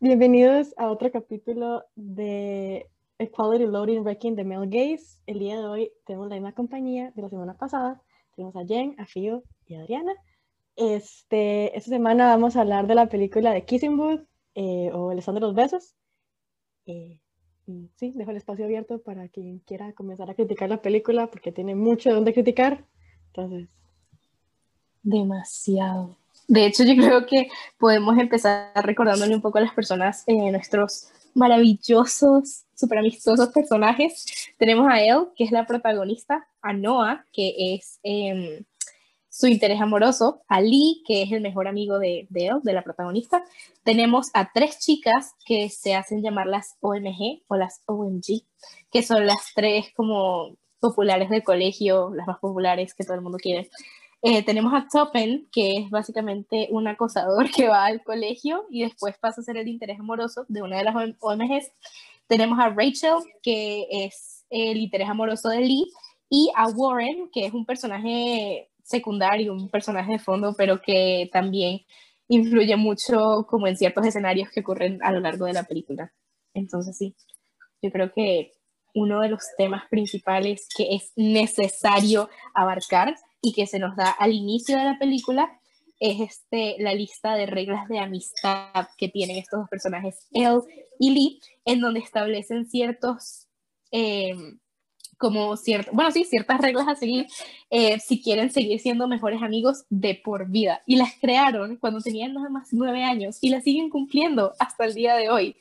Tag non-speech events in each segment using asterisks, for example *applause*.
Bienvenidos a otro capítulo de Equality Loading Wrecking the Male Gaze. El día de hoy tenemos la misma compañía de la semana pasada. Tenemos a Jen, a Fio y a Adriana. Este, esta semana vamos a hablar de la película de Kissing Booth eh, o El son de los besos. Eh, sí, dejo el espacio abierto para quien quiera comenzar a criticar la película porque tiene mucho de dónde criticar. Entonces. Demasiado. De hecho, yo creo que podemos empezar recordándole un poco a las personas, eh, nuestros maravillosos, súper amistosos personajes. Tenemos a Elle, que es la protagonista, a Noah, que es em, su interés amoroso, a Lee, que es el mejor amigo de, de Elle, de la protagonista. Tenemos a tres chicas que se hacen llamar las OMG o las OMG, que son las tres como populares del colegio, las más populares que todo el mundo quiere. Eh, tenemos a Toppen, que es básicamente un acosador *laughs* que va al colegio y después pasa a ser el interés amoroso de una de las OMGs. Tenemos a Rachel, que es el interés amoroso de Lee, y a Warren, que es un personaje secundario, un personaje de fondo, pero que también influye mucho como en ciertos escenarios que ocurren a lo largo de la película. Entonces sí, yo creo que uno de los temas principales que es necesario abarcar y que se nos da al inicio de la película es este, la lista de reglas de amistad que tienen estos dos personajes, Elle y Lee, en donde establecen ciertos, eh, como cierto, bueno, sí, ciertas reglas a seguir eh, si quieren seguir siendo mejores amigos de por vida. Y las crearon cuando tenían nada más nueve años y las siguen cumpliendo hasta el día de hoy,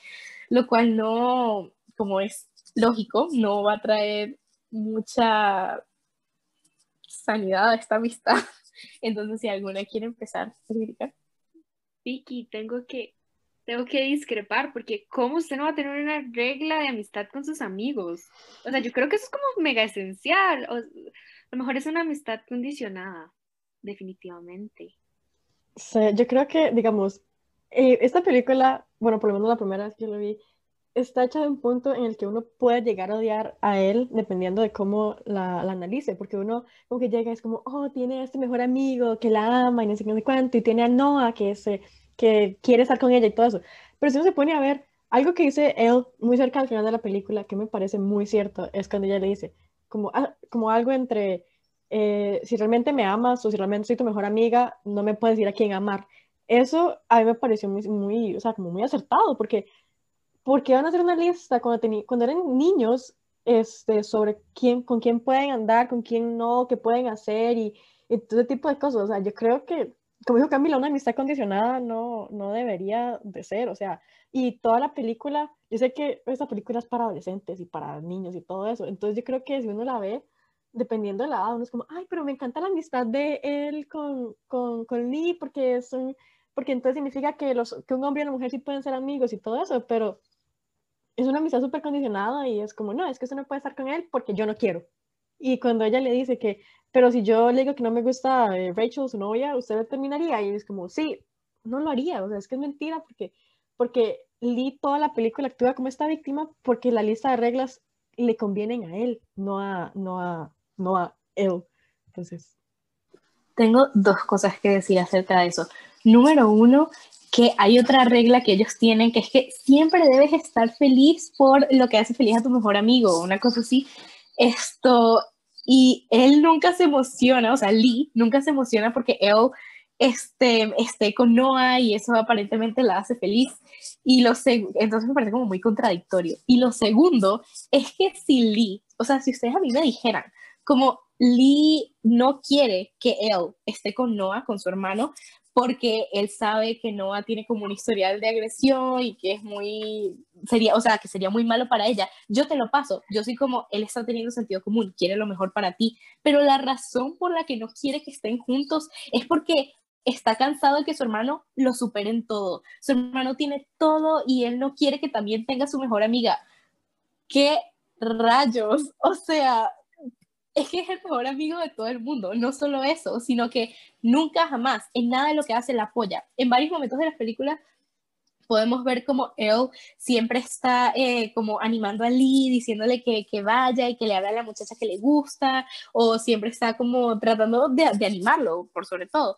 lo cual no, como es lógico, no va a traer mucha sanidad a esta amistad. *laughs* Entonces, si alguna quiere empezar, a Vicky, tengo que, tengo que discrepar, porque ¿cómo usted no va a tener una regla de amistad con sus amigos? O sea, yo creo que eso es como mega esencial. O, a lo mejor es una amistad condicionada, definitivamente. Sí, yo creo que, digamos, eh, esta película, bueno, por lo menos la primera vez que lo vi, está hecha de un punto en el que uno puede llegar a odiar a él dependiendo de cómo la, analice, porque uno como que llega es como, oh, tiene a este mejor amigo que la ama y no sé qué, cuánto, y tiene a Noah que, se, que quiere estar con ella y todo eso. Pero si uno se pone a ver, algo que dice él muy cerca al final de la película, que me parece muy cierto, es cuando ella le dice, como, ah, como algo entre, eh, si realmente me amas o si realmente soy tu mejor amiga, no me puedes decir a quién amar. Eso a mí me pareció muy, muy, o sea, como muy acertado, porque ¿por qué van a hacer una lista cuando, cuando eran niños este, sobre quién, con quién pueden andar, con quién no, qué pueden hacer y, y todo ese tipo de cosas? O sea, yo creo que, como dijo Camila, una amistad condicionada no, no debería de ser, o sea, y toda la película, yo sé que esta película es para adolescentes y para niños y todo eso, entonces yo creo que si uno la ve, dependiendo de la edad, uno es como, ay, pero me encanta la amistad de él con, con, con Lee porque son porque entonces significa que, los, que un hombre y una mujer sí pueden ser amigos y todo eso, pero es una amistad súper condicionada y es como, no, es que usted no puede estar con él porque yo no quiero. Y cuando ella le dice que, pero si yo le digo que no me gusta eh, Rachel, su novia, usted terminaría. Y es como, sí, no lo haría. O sea, es que es mentira porque, porque Lee toda la película actúa como esta víctima porque la lista de reglas le convienen a él, no a, no a, no a él. Entonces. Tengo dos cosas que decir acerca de eso. Número uno, que hay otra regla que ellos tienen, que es que siempre debes estar feliz por lo que hace feliz a tu mejor amigo, una cosa así. Esto, y él nunca se emociona, o sea, Lee nunca se emociona porque él este, esté con Noah y eso aparentemente la hace feliz. Y lo entonces me parece como muy contradictorio. Y lo segundo es que si Lee, o sea, si ustedes a mí me dijeran, como Lee no quiere que él esté con Noah, con su hermano, porque él sabe que Noah tiene como un historial de agresión y que es muy, sería, o sea, que sería muy malo para ella. Yo te lo paso, yo soy como, él está teniendo sentido común, quiere lo mejor para ti, pero la razón por la que no quiere que estén juntos es porque está cansado de que su hermano lo supere en todo. Su hermano tiene todo y él no quiere que también tenga su mejor amiga. ¿Qué rayos? O sea, es que es el mejor amigo de todo el mundo. No solo eso, sino que nunca jamás en nada de lo que hace la apoya. En varios momentos de la película podemos ver como él siempre está eh, como animando a Lee, diciéndole que, que, vaya y que le habla a la muchacha que le gusta, o siempre está como tratando de, de animarlo, por sobre todo.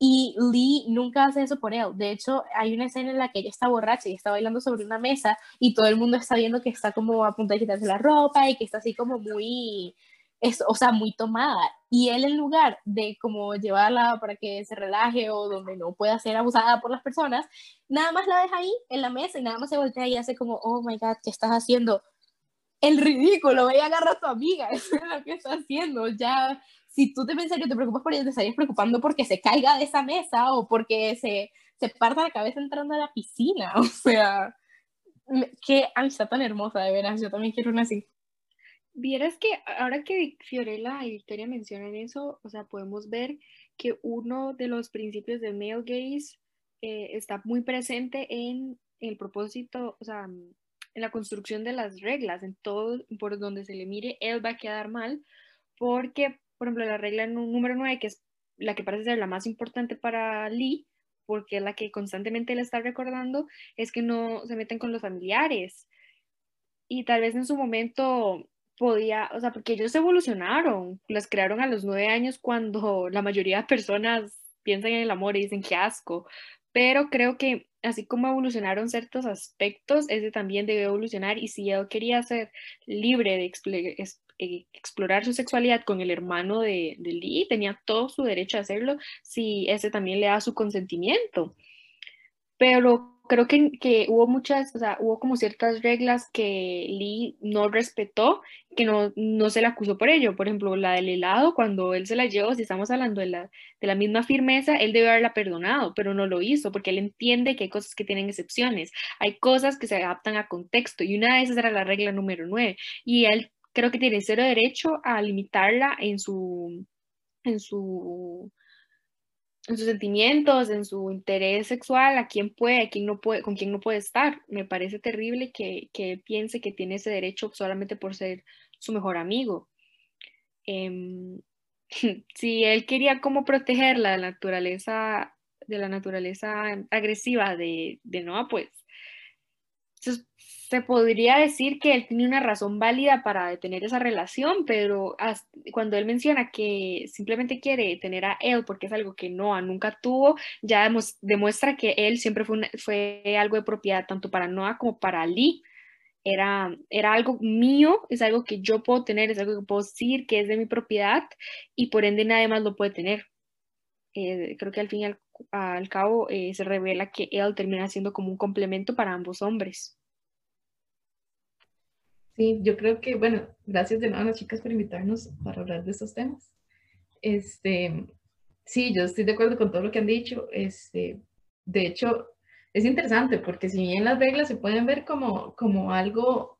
Y Lee nunca hace eso por él. De hecho, hay una escena en la que ella está borracha y está bailando sobre una mesa y todo el mundo está viendo que está como a punto de quitarse la ropa y que está así como muy, es, o sea, muy tomada. Y él en lugar de como llevarla para que se relaje o donde no pueda ser abusada por las personas, nada más la deja ahí en la mesa y nada más se voltea y hace como, oh my god, ¿qué estás haciendo? El ridículo, voy a agarrar a tu amiga, *laughs* eso es lo que está haciendo, ya si tú te pensas que te preocupas por ella, te estarías preocupando porque se caiga de esa mesa o porque se, se parta la cabeza entrando a la piscina. *laughs* O sea, qué amistad tan hermosa, de veras. Yo también quiero una así. Vieras que ahora que Fiorella y Victoria mencionan eso, o sea, podemos ver que uno de los principios de male gaze eh, está muy presente en el propósito, o sea, en la construcción de las reglas, en todo por donde se le mire, él va a quedar mal, porque por ejemplo, la regla número 9, que es la que parece ser la más importante para Lee, porque es la que constantemente le está recordando, es que no se meten con los familiares. Y tal vez en su momento podía, o sea, porque ellos evolucionaron, las crearon a los nueve años cuando la mayoría de personas piensan en el amor y dicen que asco, pero creo que así como evolucionaron ciertos aspectos, ese también debe evolucionar y si él quería ser libre de eh, explorar su sexualidad con el hermano de, de, Lee, tenía todo su derecho a hacerlo si ese también le da su consentimiento. Pero creo que, que, hubo muchas, o sea, hubo como ciertas reglas que Lee no respetó, que no, no se le acusó por ello. Por ejemplo, la del helado, cuando él se la llevó, si estamos hablando de la, de la misma firmeza, él debe haberla perdonado, pero no lo hizo, porque él entiende que hay cosas que tienen excepciones, hay cosas que se adaptan a contexto, y una de esas era la regla número 9, y él creo que tiene cero derecho a limitarla en su, en su, en sus sentimientos, en su interés sexual, a quién puede, a quién no puede, con quién no puede estar. Me parece terrible que, que piense que tiene ese derecho solamente por ser su mejor amigo. Em, *laughs* si él quería como proteger la naturaleza de la naturaleza agresiva de, de Noah, pues se podría decir que él tiene una razón válida para detener esa relación, pero cuando él menciona que simplemente quiere tener a él porque es algo que Noah nunca tuvo, ya demuestra que él siempre fue, algo de propiedad tanto para Noah como para Lee. Era, era algo mío, es algo que yo puedo tener, es algo que puedo decir que es de mi propiedad y por ende nadie más lo puede tener. Eh, creo que al fin y al, cabo eh, se revela que él termina siendo como un complemento para ambos hombres. Sí, yo creo que, bueno, gracias de nuevo a las chicas por invitarnos para hablar de estos temas. Este, sí, yo estoy de acuerdo con todo lo que han dicho. Este, de hecho, es interesante porque si bien las reglas se pueden ver como, como algo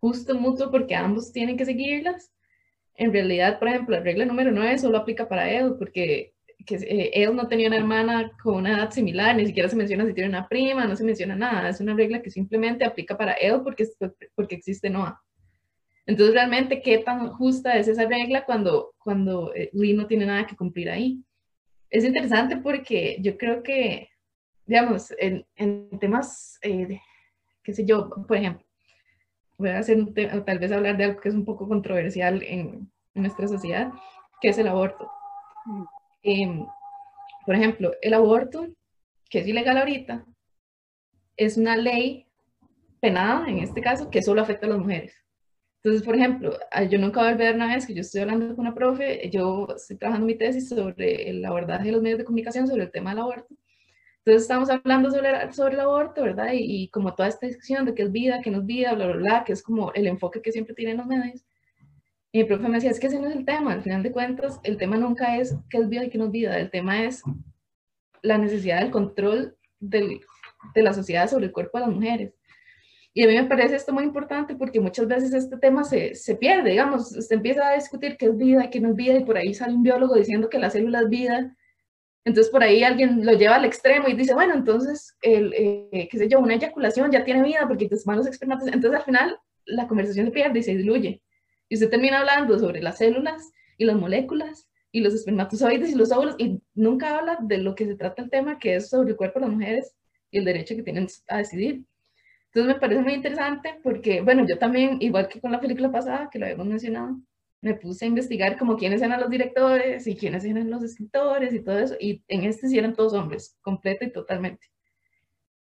justo mutuo porque ambos tienen que seguirlas, en realidad, por ejemplo, la regla número 9 solo aplica para él porque que eh, él no tenía una hermana con una edad similar, ni siquiera se menciona si tiene una prima, no se menciona nada, es una regla que simplemente aplica para él porque, porque existe Noah. Entonces, realmente, ¿qué tan justa es esa regla cuando, cuando eh, Lee no tiene nada que cumplir ahí? Es interesante porque yo creo que, digamos, en, en temas, eh, qué sé yo, por ejemplo, voy a hacer tal vez hablar de algo que es un poco controversial en, en nuestra sociedad, que es el aborto. Em, por ejemplo, el aborto, que es ilegal ahorita, es una ley penada, en este caso, que solo afecta a las mujeres. Entonces, por ejemplo, yo nunca voy a olvidar una vez que yo estoy hablando con una profe, yo estoy trabajando mi tesis sobre el abordaje de los medios de comunicación sobre el tema del aborto. Entonces estamos hablando sobre, sobre el aborto, ¿verdad? Y, y, como toda esta discusión de qué es vida, qué no es vida, bla, bla, bla, que es como el enfoque que siempre tienen los medios. Y mi profe me decía, es que ese no es el tema, al final de cuentas, el tema nunca es qué es vida y qué no es vida, el tema es la necesidad del control del, de la sociedad sobre el cuerpo de las mujeres. Y a mí me parece esto muy importante porque muchas veces este tema se, se pierde, digamos, usted empieza a discutir qué es vida y qué no es vida y por ahí sale un biólogo diciendo que la célula es vida. Entonces por ahí alguien lo lleva al extremo y dice, bueno, entonces, el, eh, qué sé yo, una eyaculación ya tiene vida porque tus manos experimentos. Entonces al final la conversación se pierde y se diluye. Y usted termina hablando sobre las células y las moléculas y los espermatozoides y los óvulos y nunca habla de lo que se trata el tema, que es sobre el cuerpo de las mujeres y el derecho que tienen a decidir. Entonces me parece muy interesante porque, bueno, yo también, igual que con la película pasada, que lo habíamos mencionado, me puse a investigar como quiénes eran los directores y quiénes eran los escritores y todo eso, y en este sí eran todos hombres, completo y totalmente.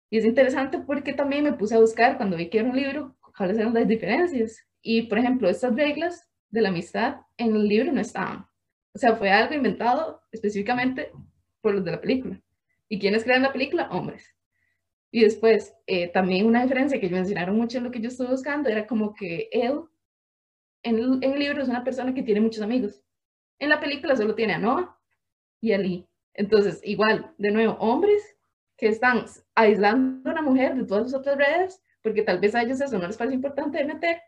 Y es interesante porque también me puse a buscar cuando vi que era un libro, cuáles eran las diferencias. Y, por ejemplo, estas reglas de la amistad en el libro no estaban. O sea, fue algo inventado específicamente por los de la película. ¿Y quiénes crean la película? Hombres. Y después, eh, también una diferencia que mencionaron mucho en lo que yo estuve buscando era como que él en el, libro es una persona que tiene muchos amigos. En la película solo tiene a Noah y a Lee. Entonces, igual, de nuevo, hombres que están aislando a una mujer de todas sus otras redes, porque tal vez a ellos eso no les parece importante de meter.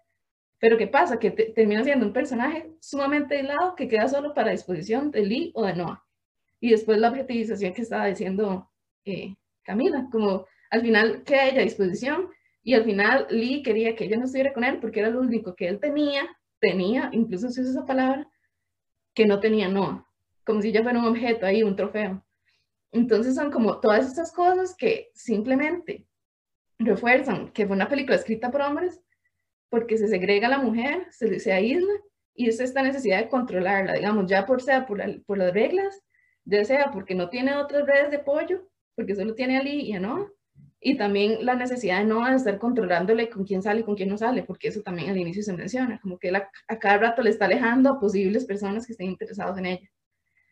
Pero ¿qué pasa? Que termina siendo un personaje sumamente aislado que queda solo para disposición de Lee o de Noah. Y después la objetivización que estaba diciendo eh, Camila, como al final queda ella a disposición y al final Lee quería que ella no estuviera con él porque era lo único que él tenía tenía, incluso se usa esa palabra, que no tenía no, como si ya fuera un objeto ahí, un trofeo. Entonces son como todas estas cosas que simplemente refuerzan que fue una película escrita por hombres porque se segrega a la mujer, se, se aísla y es esta necesidad de controlarla, digamos, ya por sea por, por las reglas, ya sea porque no tiene otras redes de apoyo, porque solo tiene a Lee y a Noah, y también la necesidad de no estar controlándole con quién sale y con quién no sale, porque eso también al inicio se menciona, como que él a, cada rato le está alejando a posibles personas que estén interesados en ella.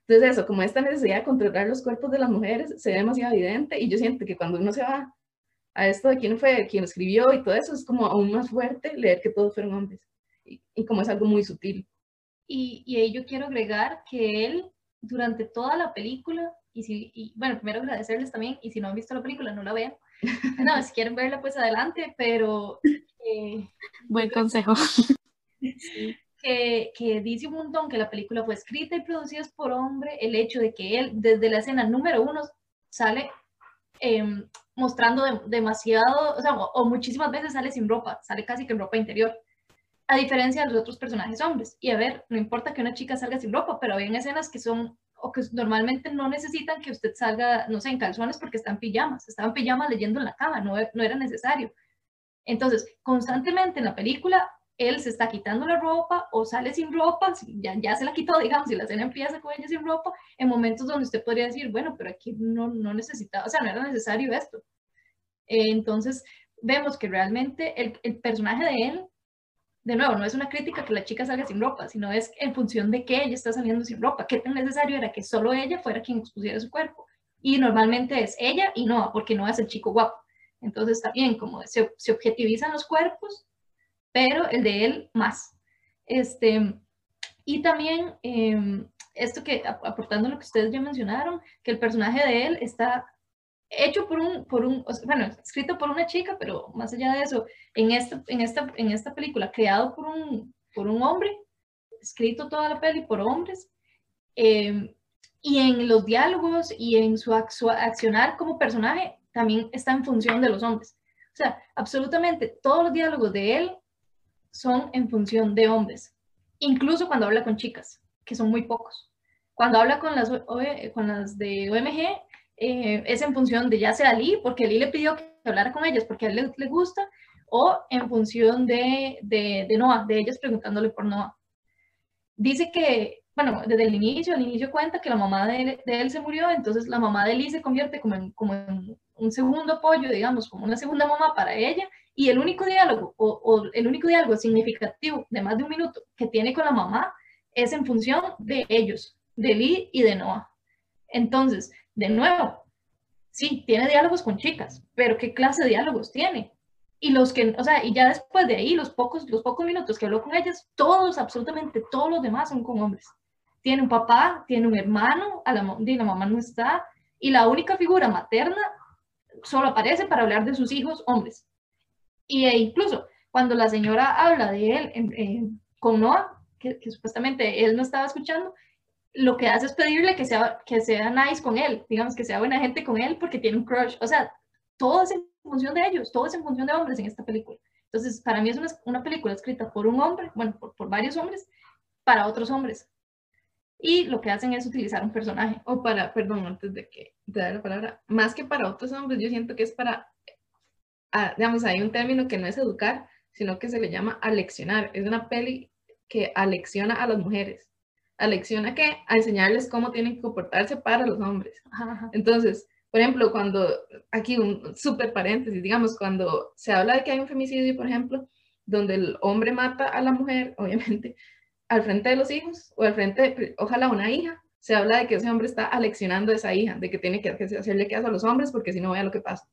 Entonces eso, como esta necesidad de controlar los cuerpos de las mujeres se ve demasiado evidente y yo siento que cuando uno se va a esto de quién fue, quién escribió y todo eso, es como aún más fuerte leer que todos fueron hombres y, y como es algo muy sutil. Y, y ahí yo quiero agregar que él durante toda la película, y, si, y bueno, primero agradecerles también, y si no han visto la película, no la vean, *laughs* no, si quieren verla, pues adelante, pero... Eh, Buen consejo. Que, que, dice un montón que la película fue escrita y producida por hombre, el hecho de que él, desde la escena número uno, sale em, mostrando demasiado, o sea, o, muchísimas veces sale sin ropa, sale casi que en ropa interior, a diferencia de los otros personajes hombres. Y a ver, no importa que una chica salga sin ropa, pero hay escenas que son o que normalmente no necesitan que usted salga, no sé, en calzones porque está en pijamas, estaba en pijamas leyendo en la cama, no, no era necesario. Entonces, constantemente en la película, él se está quitando la ropa o sale sin ropa, ya, ya se la quitó, digamos, y la escena empieza con ella sin ropa, en momentos donde usted podría decir, bueno, pero aquí no, no necesitaba, o sea, no era necesario esto. entonces, vemos que realmente el, el personaje de él de nuevo, no es una crítica que la chica salga sin ropa, sino es en función de que ella está saliendo sin ropa, qué tan necesario era que solo ella fuera quien expusiera su cuerpo. Y normalmente es ella y no, porque no es el chico guapo. Entonces bien, como se, se objetivizan los cuerpos, pero el de él más. Este, y también em, esto que, aportando lo que ustedes ya mencionaron, que el personaje de él está hecho por un, por un, bueno, escrito por una chica, pero más allá de eso, en esta, en esta, en esta película, creado por un, por un hombre, escrito toda la peli por hombres, em, y en los diálogos y en su, accionar como personaje también está en función de los hombres. O sea, absolutamente todos los diálogos de él son en función de hombres, incluso cuando habla con chicas, que son muy pocos. Cuando habla con las, con las de OMG, eh, es en función de ya sea Lee, porque Lee le pidió que hablara con ellas porque a él le, gusta, o en función de, de, de, Noah, de ellas preguntándole por Noah. Dice que, bueno, desde el inicio, al inicio cuenta que la mamá de, de él se murió, entonces la mamá de Lee se convierte como en, como en un segundo apoyo, digamos, como una segunda mamá para ella, y el único diálogo, o, el único diálogo significativo de más de un minuto que tiene con la mamá es en función de ellos, de Lee y de Noah. Entonces, de nuevo, sí, tiene diálogos con chicas, pero ¿qué clase de diálogos tiene? Y los que, o sea, y ya después de ahí, los pocos, los pocos minutos que habló con ellas, todos, absolutamente todos los demás son con hombres. Tiene un papá, tiene un hermano, a la, y la mamá no está, y la única figura materna solo aparece para hablar de sus hijos hombres. Y e incluso cuando la señora habla de él con Noah, que, que, supuestamente él no estaba escuchando, lo que hace es pedirle que sea, que sea nice con él, digamos, que sea buena gente con él porque tiene un crush. O sea, todo es en función de ellos, todo es en función de hombres en esta película. Entonces, para mí es una, una película escrita por un hombre, bueno, por, por, varios hombres, para otros hombres. Y lo que hacen es utilizar un personaje. O para, perdón, antes de que te dé la palabra, más que para otros hombres, yo siento que es para, ah, digamos, hay un término que no es educar, sino que se le llama aleccionar. Es una peli que alecciona a las mujeres. ¿Alecciona qué? A enseñarles cómo tienen que comportarse para los hombres. Ajá, ajá. Entonces, por ejemplo, cuando, aquí un súper paréntesis, digamos, cuando se habla de que hay un femicidio, por ejemplo, donde el hombre mata a la mujer, obviamente, al frente de los hijos o al frente, de, ojalá una hija, se habla de que ese hombre está aleccionando a esa hija, de que tiene que hacerle caso a los hombres porque si no, vea lo que pasa.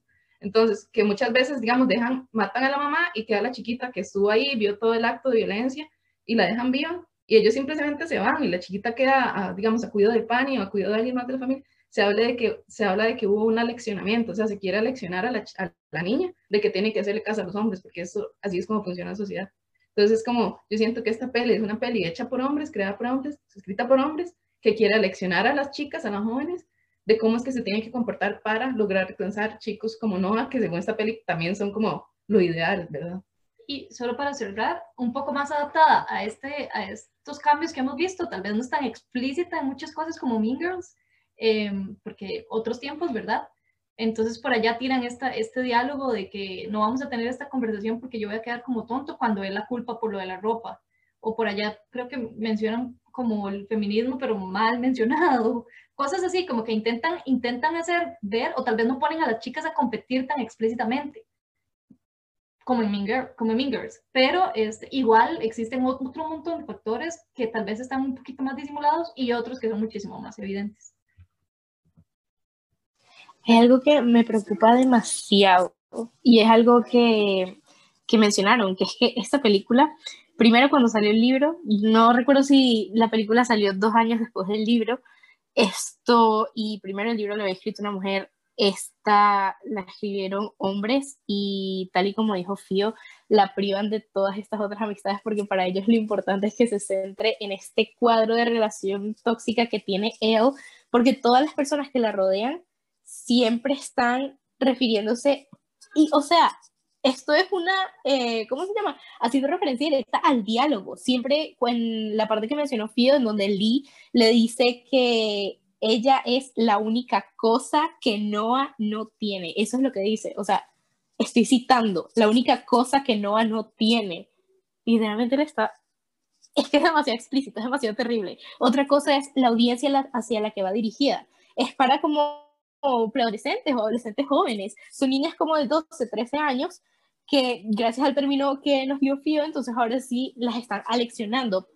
Entonces, que muchas veces, digamos, dejan, matan a la mamá y queda la chiquita que estuvo ahí, vio todo el acto de violencia y la dejan viva y ellos simplemente se van y la chiquita queda, a, digamos, a cuidado de Pani o a cuidado de alguien más de la familia. Se habla de que, se habla de que hubo un aleccionamiento, o sea, se quiere aleccionar a la, a la niña de que tiene que hacerle caso a los hombres, porque eso, así es como funciona la sociedad. Entonces, es como, yo siento que esta peli es una peli hecha por hombres, creada por hombres, escrita por hombres, que quiere aleccionar a las chicas, a las jóvenes, de cómo es que se tienen que comportar para lograr alcanzar chicos como Noah, que según esta peli también son como lo ideal, ¿verdad? Y solo para cerrar, un poco más adaptada a, este, a estos cambios que hemos visto, tal vez no es tan explícita en muchas cosas como Mean Girls, eh, porque otros tiempos, ¿verdad? Entonces por allá tiran esta, este diálogo de que no vamos a tener esta conversación porque yo voy a quedar como tonto cuando es la culpa por lo de la ropa. O por allá creo que mencionan como el feminismo, pero mal mencionado. Cosas así, como que intentan, intentan hacer ver, o tal vez no ponen a las chicas a competir tan explícitamente como en Mean, como en Girls. Pero este, igual existen otro montón de factores que tal vez están un poquito más disimulados y otros que son muchísimo más evidentes. Hay algo que me preocupa demasiado y es algo que, que mencionaron, que es que esta película, primero cuando salió el libro, no recuerdo si la película salió dos años después del libro, esto, y primero el libro lo había escrito una mujer, esta la escribieron hombres y tal y como dijo Fío, la privan de todas estas otras amistades porque para ellos lo importante es que se centre en este cuadro de relación tóxica que tiene él, porque todas las personas que la rodean siempre están refiriéndose, y o sea, esto es una, eh, ¿cómo se llama? Haciendo referencia directa al diálogo. Siempre en la parte que mencionó Fío, en donde Lee le dice que ella es la única cosa que Noah no tiene. Eso es lo que dice. O sea, estoy citando, la única cosa que Noah no tiene. Y realmente le está... Es que es demasiado explícito, es demasiado terrible. Otra cosa es la audiencia hacia la que va dirigida. Es para como preadolescentes o adolescentes jóvenes. Son niñas como de 12, 13 años que gracias al término que nos dio Fío, entonces ahora sí las están aleccionando,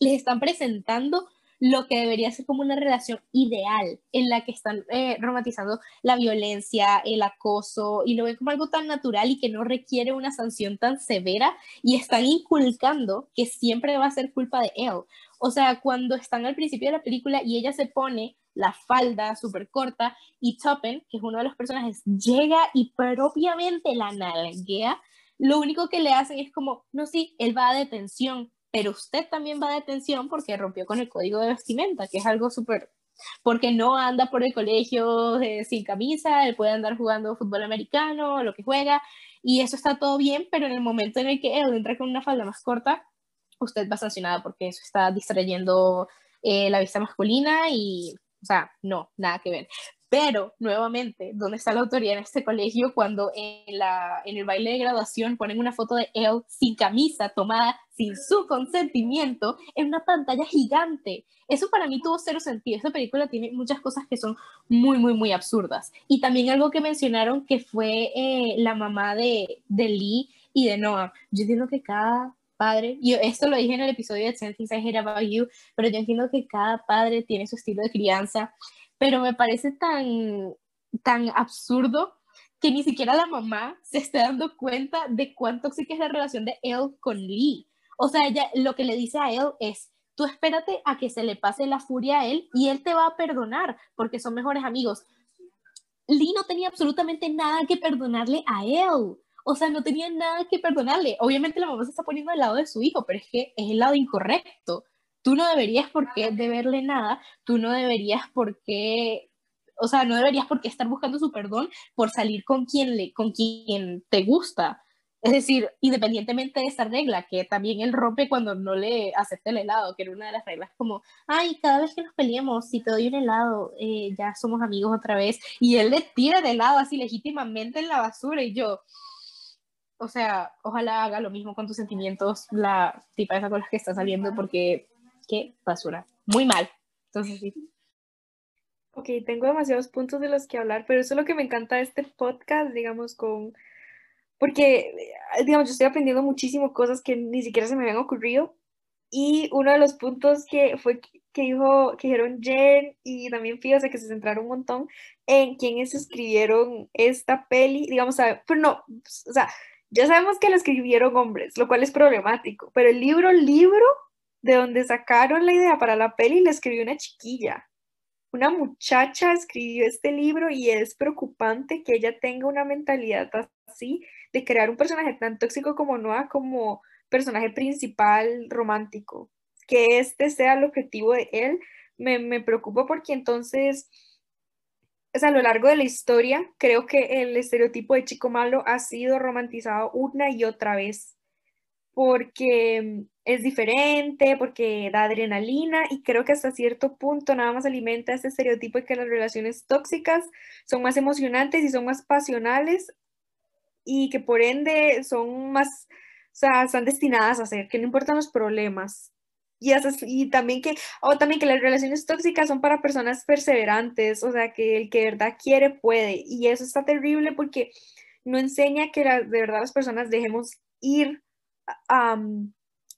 les están presentando lo que debería ser como una relación ideal en la que están eh, romantizando la violencia, el acoso y lo ven como algo tan natural y que no requiere una sanción tan severa y están inculcando que siempre va a ser culpa de él. O sea, cuando están al principio de la película y ella se pone la falda súper corta y Toppen, que es uno de los personajes, llega y propiamente la nalguea, lo único que le hacen es como, no, sí, él va a detención, pero usted también va a detención porque rompió con el código de vestimenta, que es algo súper, porque no anda por el colegio eh, sin camisa, él puede andar jugando fútbol americano, lo que juega, y eso está todo bien, pero en el momento en el que él entra con una falda más corta, usted va sancionada porque eso está distrayendo eh, la vista masculina y o sea, no, nada que ver. Pero, nuevamente, ¿dónde está la autoridad en este colegio cuando en, la, en el baile de graduación ponen una foto de él sin camisa, tomada sin su consentimiento, en una pantalla gigante? Eso para mí tuvo cero sentido. Esta película tiene muchas cosas que son muy, muy, muy absurdas. Y también algo que mencionaron que fue eh, la mamá de, de Lee y de Noah. Yo entiendo que cada padre, yo esto lo dije en el episodio de 10 Things I Hate About You, pero yo entiendo que cada padre tiene su estilo de crianza, pero me parece tan, tan absurdo que ni siquiera la mamá se esté dando cuenta de cuán tóxica es la relación de él con Lee. O sea, ella lo que le dice a él es, tú espérate a que se le pase la furia a él y él te va a perdonar porque son mejores amigos. Lee no tenía absolutamente nada que perdonarle a él. O sea, no tenía nada que perdonarle. Obviamente la mamá se está poniendo al lado de su hijo, pero es que es el lado incorrecto. Tú no deberías por qué deberle nada, tú no deberías por qué, o sea, no deberías por qué estar buscando su perdón por salir con quien, le, con quien te gusta. Es decir, independientemente de esa regla, que también él rompe cuando no le acepta el helado, que era una de las reglas como, ay, cada vez que nos peleemos, si te doy un helado, eh, ya somos amigos otra vez. Y él le tira el helado así legítimamente en la basura y yo, o sea, ojalá haga lo mismo con tus sentimientos la tipa esa con la que está saliendo, porque qué basura. Muy mal. Entonces, sí. Ok, tengo demasiados puntos de los que hablar, pero eso es lo que me encanta de este podcast, digamos, con... Porque, eh, digamos, yo estoy aprendiendo muchísimo cosas que ni siquiera se me habían ocurrido. Y uno de los puntos que fue que dijo, que dijeron Jen y también fíjate que se centraron un montón en quienes escribieron esta peli, digamos, pero no, o sea, ya sabemos que la escribieron hombres, lo cual es problemático, pero el libro, libro, de donde sacaron la idea para la peli, la escribió una chiquilla. Una muchacha escribió este libro y es preocupante que ella tenga una mentalidad así de crear un personaje tan tóxico como Noah como personaje principal romántico. Que este sea el objetivo de él me, me preocupa porque entonces a lo largo de la historia, creo que el estereotipo de chico malo ha sido romantizado una y otra vez, porque es diferente, porque da adrenalina y creo que hasta cierto punto nada más alimenta ese estereotipo de que las relaciones tóxicas son más emocionantes y son más pasionales y que por ende son más, o sea, están destinadas a ser, que no importan los problemas, y, y también que, o también que las relaciones tóxicas son para personas perseverantes, o sea, que el que de verdad quiere puede. Y eso está terrible porque no enseña que de verdad las personas dejemos ir a,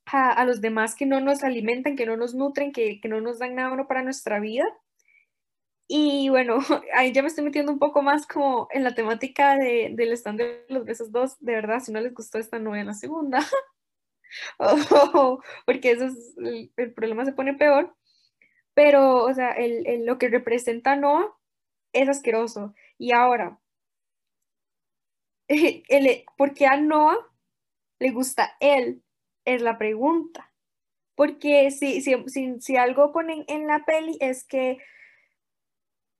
a, los demás que no nos alimentan, que no nos nutren, que, que no nos dan nada bueno para nuestra vida. Y bueno, *laughs* ahí ya me estoy metiendo un poco más como en la temática de, del stand de los besos dos. De verdad, si no les gustó esta, no la segunda. *laughs* *laughs* porque eso es, el, problema se pone peor. Pero, o sea, el, lo que representa Noah es asqueroso. Y ahora, *laughs* el, ¿por qué a Noah le gusta él? Es la pregunta. Porque si, si, si, si algo ponen en la peli es que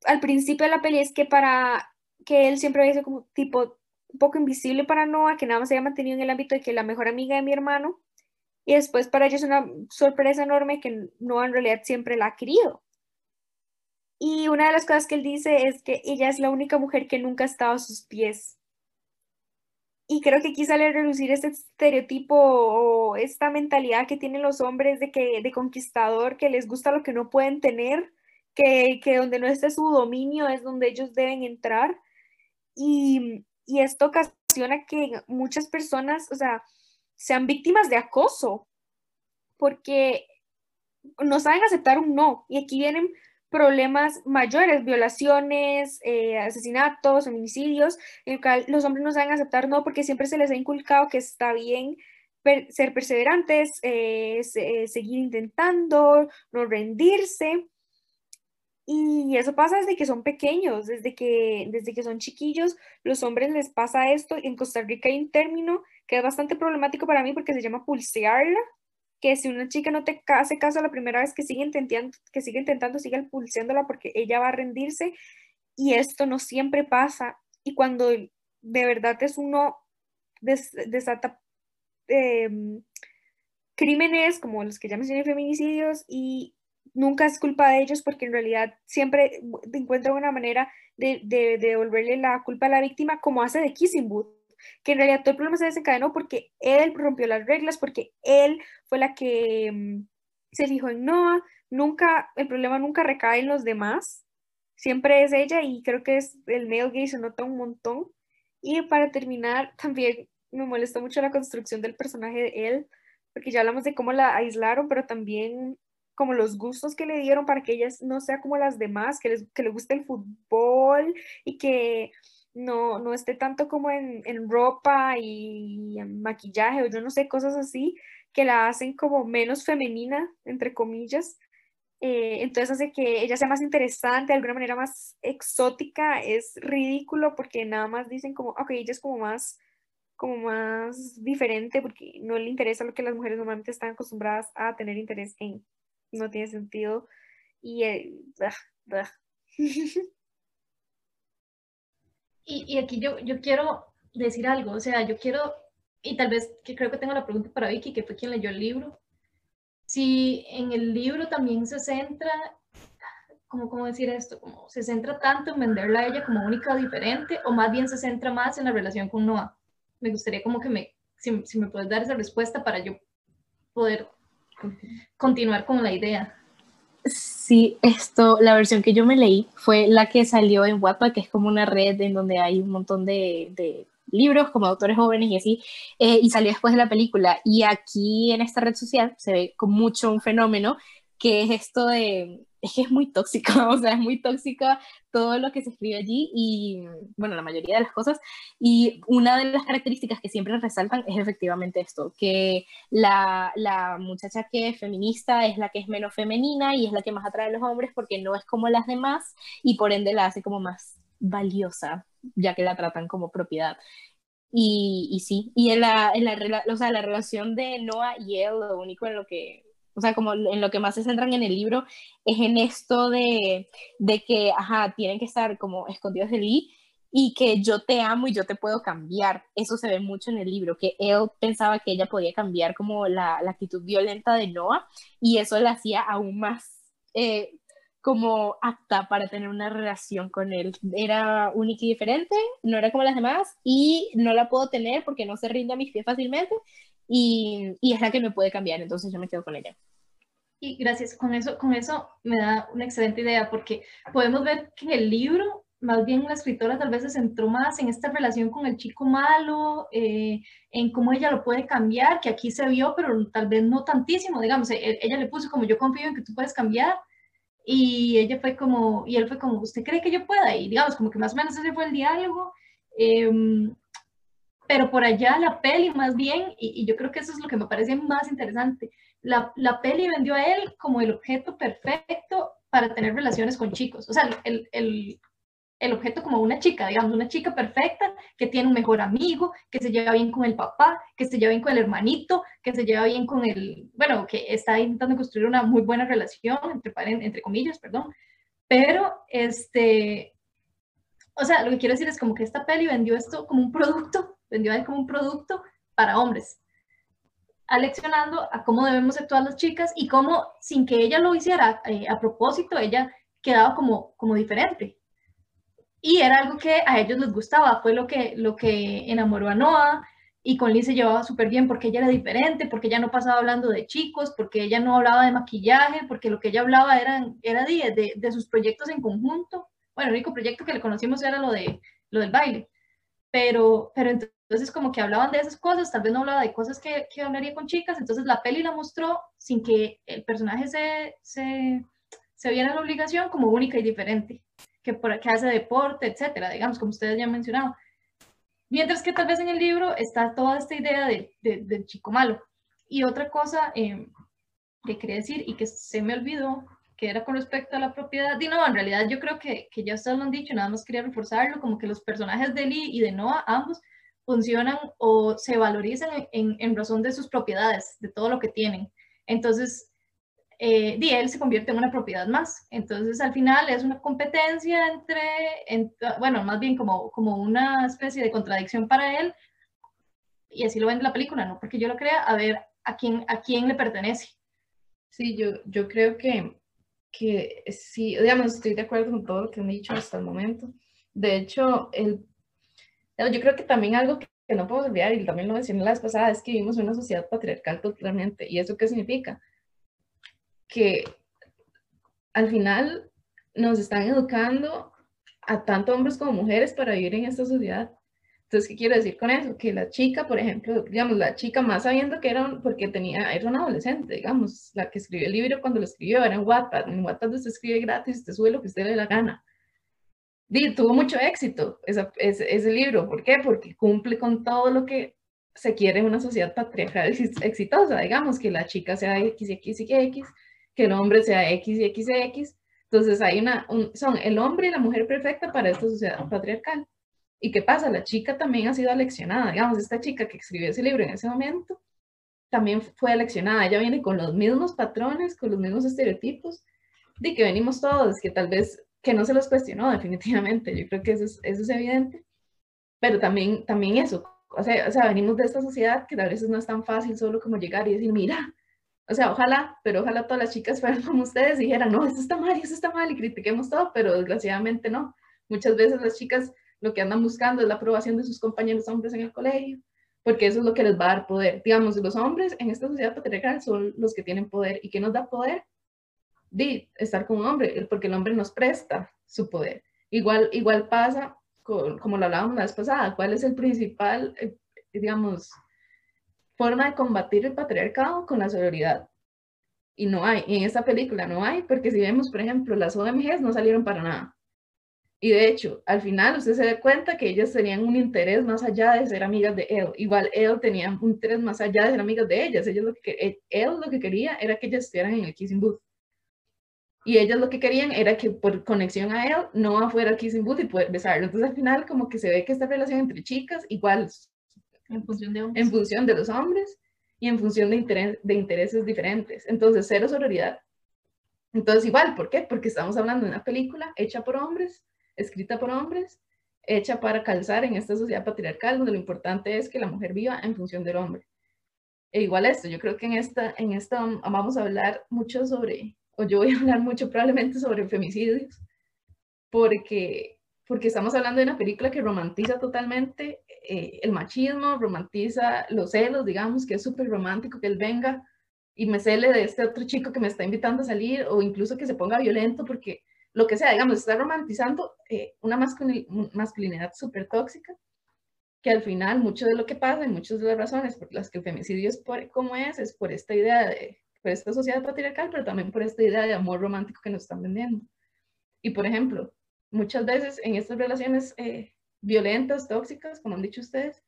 al principio de la peli es que para que él siempre había sido como tipo un poco invisible para Noah, que nada más se había mantenido en el ámbito de que la mejor amiga de mi hermano, y después para ellos es una sorpresa enorme que no en realidad siempre la ha querido. Y una de las cosas que él dice es que ella es la única mujer que nunca ha estado a sus pies. Y creo que aquí sale a reducir este estereotipo o esta mentalidad que tienen los hombres de que de conquistador, que les gusta lo que no pueden tener, que, que donde no esté su dominio es donde ellos deben entrar. Y, y esto ocasiona que muchas personas, o sea, sean víctimas de acoso, porque no saben aceptar un no. Y aquí vienen problemas mayores, violaciones, eh, asesinatos, feminicidios, en los hombres no saben aceptar no porque siempre se les ha inculcado que está bien ser perseverantes, eh, eh, seguir intentando, no rendirse. Y eso pasa desde que son pequeños, desde que, desde que son chiquillos, los hombres les pasa esto. En Costa Rica hay un término que es bastante problemático para mí porque se llama pulsearla, que si una chica no te hace caso la primera vez que sigue intentando, que sigue intentando, pulseándola porque ella va a rendirse y esto no siempre pasa. Y cuando de verdad es uno desata em, crímenes como los que ya mencioné, feminicidios, y nunca es culpa de ellos porque en realidad siempre encuentran una manera de, de, devolverle la culpa a la víctima como hace de Kissing Booth que en realidad todo el problema se desencadenó porque él rompió las reglas, porque él fue la que mm, se fijó en Noah, nunca, el problema nunca recae en los demás, siempre es ella y creo que es el male gay se nota un montón. Y para terminar, *laughs* también me molestó mucho la construcción del personaje de él, porque ya hablamos de cómo la aislaron, pero también como los gustos que le dieron para que ella no sea como las demás, que, les, que le guste el fútbol y que no, no esté tanto como en, ropa y en maquillaje o yo no sé, cosas así que la hacen como menos femenina, entre comillas. Eh, entonces hace que ella sea más interesante, de alguna manera más exótica, es ridículo porque nada más dicen como, ok, ella es como más, como más diferente porque no le interesa lo que las mujeres normalmente están acostumbradas a tener interés en. No tiene sentido. Y eh, *laughs* Y, aquí yo, yo quiero decir algo, o sea, yo quiero, y tal vez que creo que tengo la pregunta para Vicky, que fue quien leyó el libro, si en el libro también se centra, ¿cómo, cómo decir esto? Como se centra tanto en venderla a ella como única o diferente, o más bien se centra más en la relación con Noah. me gustaría como que me, si, si me puedes dar esa respuesta para yo poder continuar con la idea. Sí, esto, la versión que yo me leí fue la que salió en Wattpad, que es como una red en donde hay un montón de, libros como autores jóvenes y así, eh, y salió después de la película. Y aquí en esta red social se ve con mucho un fenómeno que es esto de, es que es muy tóxico, *laughs* o sea, es muy tóxica todo lo que se escribe allí y, bueno, la mayoría de las cosas. Y una de las características que siempre resaltan es efectivamente esto, que la, la muchacha que es feminista es la que es menos femenina y es la que más atrae a los hombres porque no es como las demás y por ende la hace como más valiosa, ya que la tratan como propiedad. Y, y sí, y en la, en la, o sea, la relación de Noah y él, lo único en lo que o sea, como en lo que más se centran en el libro, es en esto de, de que, ajá, tienen que estar como escondidos de Lee y que yo te amo y yo te puedo cambiar. Eso se ve mucho en el libro, que él pensaba que ella podía cambiar como la, la actitud violenta de Noah y eso la hacía aún más eh, como apta para tener una relación con él. Era única y diferente, no era como las demás y no la puedo tener porque no se rinde a mis pies fácilmente y, y, es la que me puede cambiar, entonces yo me quedo con ella. Y gracias, con eso, con eso me da una excelente idea, porque podemos ver que en el libro, más bien la escritora tal vez se centró más en esta relación con el chico malo, eh, en cómo ella lo puede cambiar, que aquí se vio, pero tal vez no tantísimo, digamos, e, ella le puso como yo confío en que tú puedes cambiar, y ella fue como, y él fue como, ¿usted cree que yo pueda? Y digamos, como que más o menos ese fue el diálogo. Eh, pero por allá la peli más bien, y, yo creo que eso es lo que me parece más interesante, la, la, peli vendió a él como el objeto perfecto para tener relaciones con chicos, o sea, el, el, el, objeto como una chica, digamos, una chica perfecta que tiene un mejor amigo, que se lleva bien con el papá, que se lleva bien con el hermanito, que se lleva bien con el, bueno, que está intentando construir una muy buena relación, entre, entre comillas, perdón, pero este, o sea, lo que quiero decir es como que esta peli vendió esto como un producto vendió a él como un producto para hombres, aleccionando a cómo debemos actuar las chicas y cómo, sin que ella lo hiciera eh, a propósito, ella quedaba como, como diferente. Y era algo que a ellos les gustaba, fue lo que, lo que enamoró a Noah, y con Liz se llevaba súper bien porque ella era diferente, porque ella no pasaba hablando de chicos, porque ella no hablaba de maquillaje, porque lo que ella hablaba era, era de, de, de, sus proyectos en conjunto. Bueno, el único proyecto que le conocimos era lo, de, lo del baile. Pero, pero entonces como que hablaban de esas cosas, tal vez no hablaba de cosas que, que hablaría con chicas, entonces la peli la mostró sin que el personaje se, se, se viera en la obligación como única y diferente, que, por, que hace deporte, etcétera, digamos, como ustedes ya han mencionado. Mientras que tal vez en el libro está toda esta idea de, del chico malo. Y otra cosa eh, que quería decir y que se me olvidó, que era con respecto a la propiedad. Y no, en realidad yo creo que, que ya ustedes lo han dicho, nada más quería reforzarlo, como que los personajes de Lee y de Noah, ambos, funcionan o se valorizan en, razón de sus propiedades, de todo lo que tienen. Entonces, eh, se convierte en una propiedad más. Entonces, al final es una competencia entre, bueno, más bien como, como una especie de contradicción para él, y así lo ven en la película, no porque yo lo crea, a ver a quién, a quién le pertenece. Sí, yo, yo creo que, que sí, digamos, estoy de acuerdo con todo lo que han dicho hasta el momento. De hecho, el yo creo que también algo que, no podemos olvidar, y también lo mencioné la vez pasada, es que vivimos en una sociedad patriarcal totalmente. ¿Y eso qué significa? Que al final nos están educando a tanto hombres como mujeres para vivir en esta sociedad. Entonces, ¿qué quiero decir con eso? Que la chica, por ejemplo, digamos, la chica más sabiendo que era, porque tenía, era una adolescente, digamos, la que escribió el libro cuando lo escribió era en Wattpad. En Wattpad usted escribe gratis, usted sube lo que usted le dé la gana tuvo mucho éxito ese, ese, libro. ¿Por qué? Porque cumple con todo lo que se quiere en una sociedad patriarcal *laughs* exitosa, digamos, que la chica sea X, X y X, que el hombre sea X X X. Entonces hay una, son el hombre y la mujer perfecta para esta sociedad patriarcal. ¿Y qué pasa? La chica también ha sido aleccionada, digamos, esta chica que escribió ese libro en ese momento, también fue aleccionada, ella viene con los mismos patrones, con los mismos estereotipos, de que venimos todos, que tal vez que no se los cuestionó *laughs* definitivamente, yo creo que eso es, eso es evidente, pero también, también eso, o sea, o sea, venimos de esta sociedad que a veces no es tan fácil solo como llegar y decir, mira, o sea, ojalá, pero ojalá todas las chicas *laughs* fueran como ustedes y dijeran, no, eso está mal, eso está mal y critiquemos todo, pero desgraciadamente no. Muchas veces las chicas lo que andan buscando es la aprobación de sus compañeros hombres en el colegio, porque eso es lo que les va a dar poder. Digamos, los hombres en esta sociedad patriarcal son los que tienen poder. ¿Y qué nos da poder? De estar con un hombre, porque el hombre nos presta su poder. Igual, igual pasa, como lo hablábamos la vez pasada, ¿cuál es el principal, eh, digamos, forma de combatir el patriarcado? Con la sororidad. Y no hay, en esta película no hay, porque si vemos, por ejemplo, las OMGs no salieron para nada. Y de hecho, al final usted se da cuenta que ellas tenían un interés más allá de ser amigas de él. Igual él tenía un interés más allá de ser amigas de ellas. Ellos lo que, él lo que quería era que ellas estuvieran en el kissing booth. Y ellas lo que querían era que por conexión a él no fuera kissing booth y poder besarlo. Entonces al final como que se ve que esta relación entre chicas igual En función de en función de los hombres y en función de, interés, de intereses diferentes. Entonces cero sororidad. Entonces igual, ¿por qué? Porque estamos hablando de una película hecha por hombres escrita por hombres, hecha para calzar en esta sociedad patriarcal donde lo importante es que la mujer viva en función del hombre. E igual esto, yo creo que en esta, en esta vamos a hablar mucho sobre, o yo voy a hablar mucho probablemente sobre femicidios, porque, porque estamos hablando de una película que romantiza totalmente eh, el machismo, romantiza los celos, digamos, que es súper romántico que él venga y me cele de este otro chico que me está invitando a salir, o incluso que se ponga violento porque lo que sea, digamos, está romantizando eh, una masculinidad súper tóxica, que al final mucho de lo que pasa y muchas de las razones por las que el femicidio es por, como es, es por esta idea de, por esta sociedad patriarcal, pero también por esta idea de amor romántico que nos están vendiendo. Y por ejemplo, muchas veces en estas relaciones eh, violentas, tóxicas, como han dicho ustedes,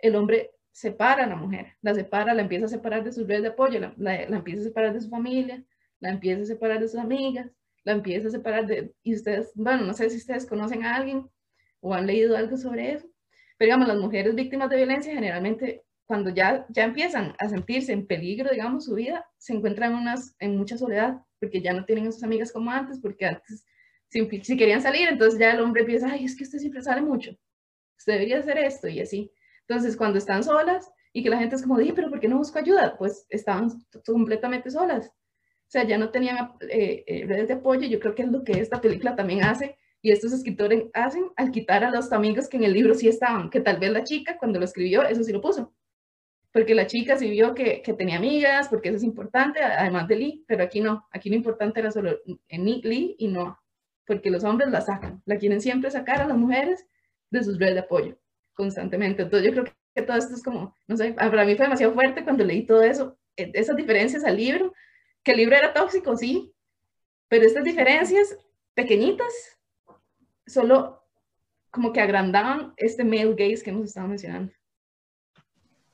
el hombre separa a la mujer, la separa, la empieza a separar de sus redes de apoyo, la, la empieza a separar de su familia, la empieza a separar de sus amigas, la empieza a separar de, y ustedes, bueno, no sé si ustedes conocen a alguien o han leído algo sobre eso, pero digamos, las mujeres víctimas de violencia generalmente cuando ya, ya empiezan a sentirse en peligro, digamos, su vida, se encuentran unas, en mucha soledad, porque ya no tienen a sus amigas como antes, porque antes, si, si querían salir, entonces ya el hombre piensa, ay, es que usted siempre sale mucho, usted debería hacer esto y así. Entonces, cuando están solas y que la gente es como, di, pero ¿por qué no busco ayuda? Pues estaban completamente solas. O sea, ya no tenían eh, eh, redes de apoyo. Yo creo que es lo que esta película también hace y estos escritores hacen al quitar a los amigos que en el libro sí estaban, que tal vez la chica cuando lo escribió, eso sí lo puso. Porque la chica sí vio que, que tenía amigas, porque eso es importante, además de Lee, pero aquí no, aquí lo importante era solo en Lee y no, porque los hombres la sacan, la quieren siempre sacar a las mujeres de sus redes de apoyo, constantemente. Entonces yo creo que todo esto es como, no sé, para mí fue demasiado fuerte cuando leí todo eso, e, esas diferencias al libro, que el libro era tóxico, sí, pero estas diferencias pequeñitas solo como que agrandaban este male gaze que hemos estado mencionando.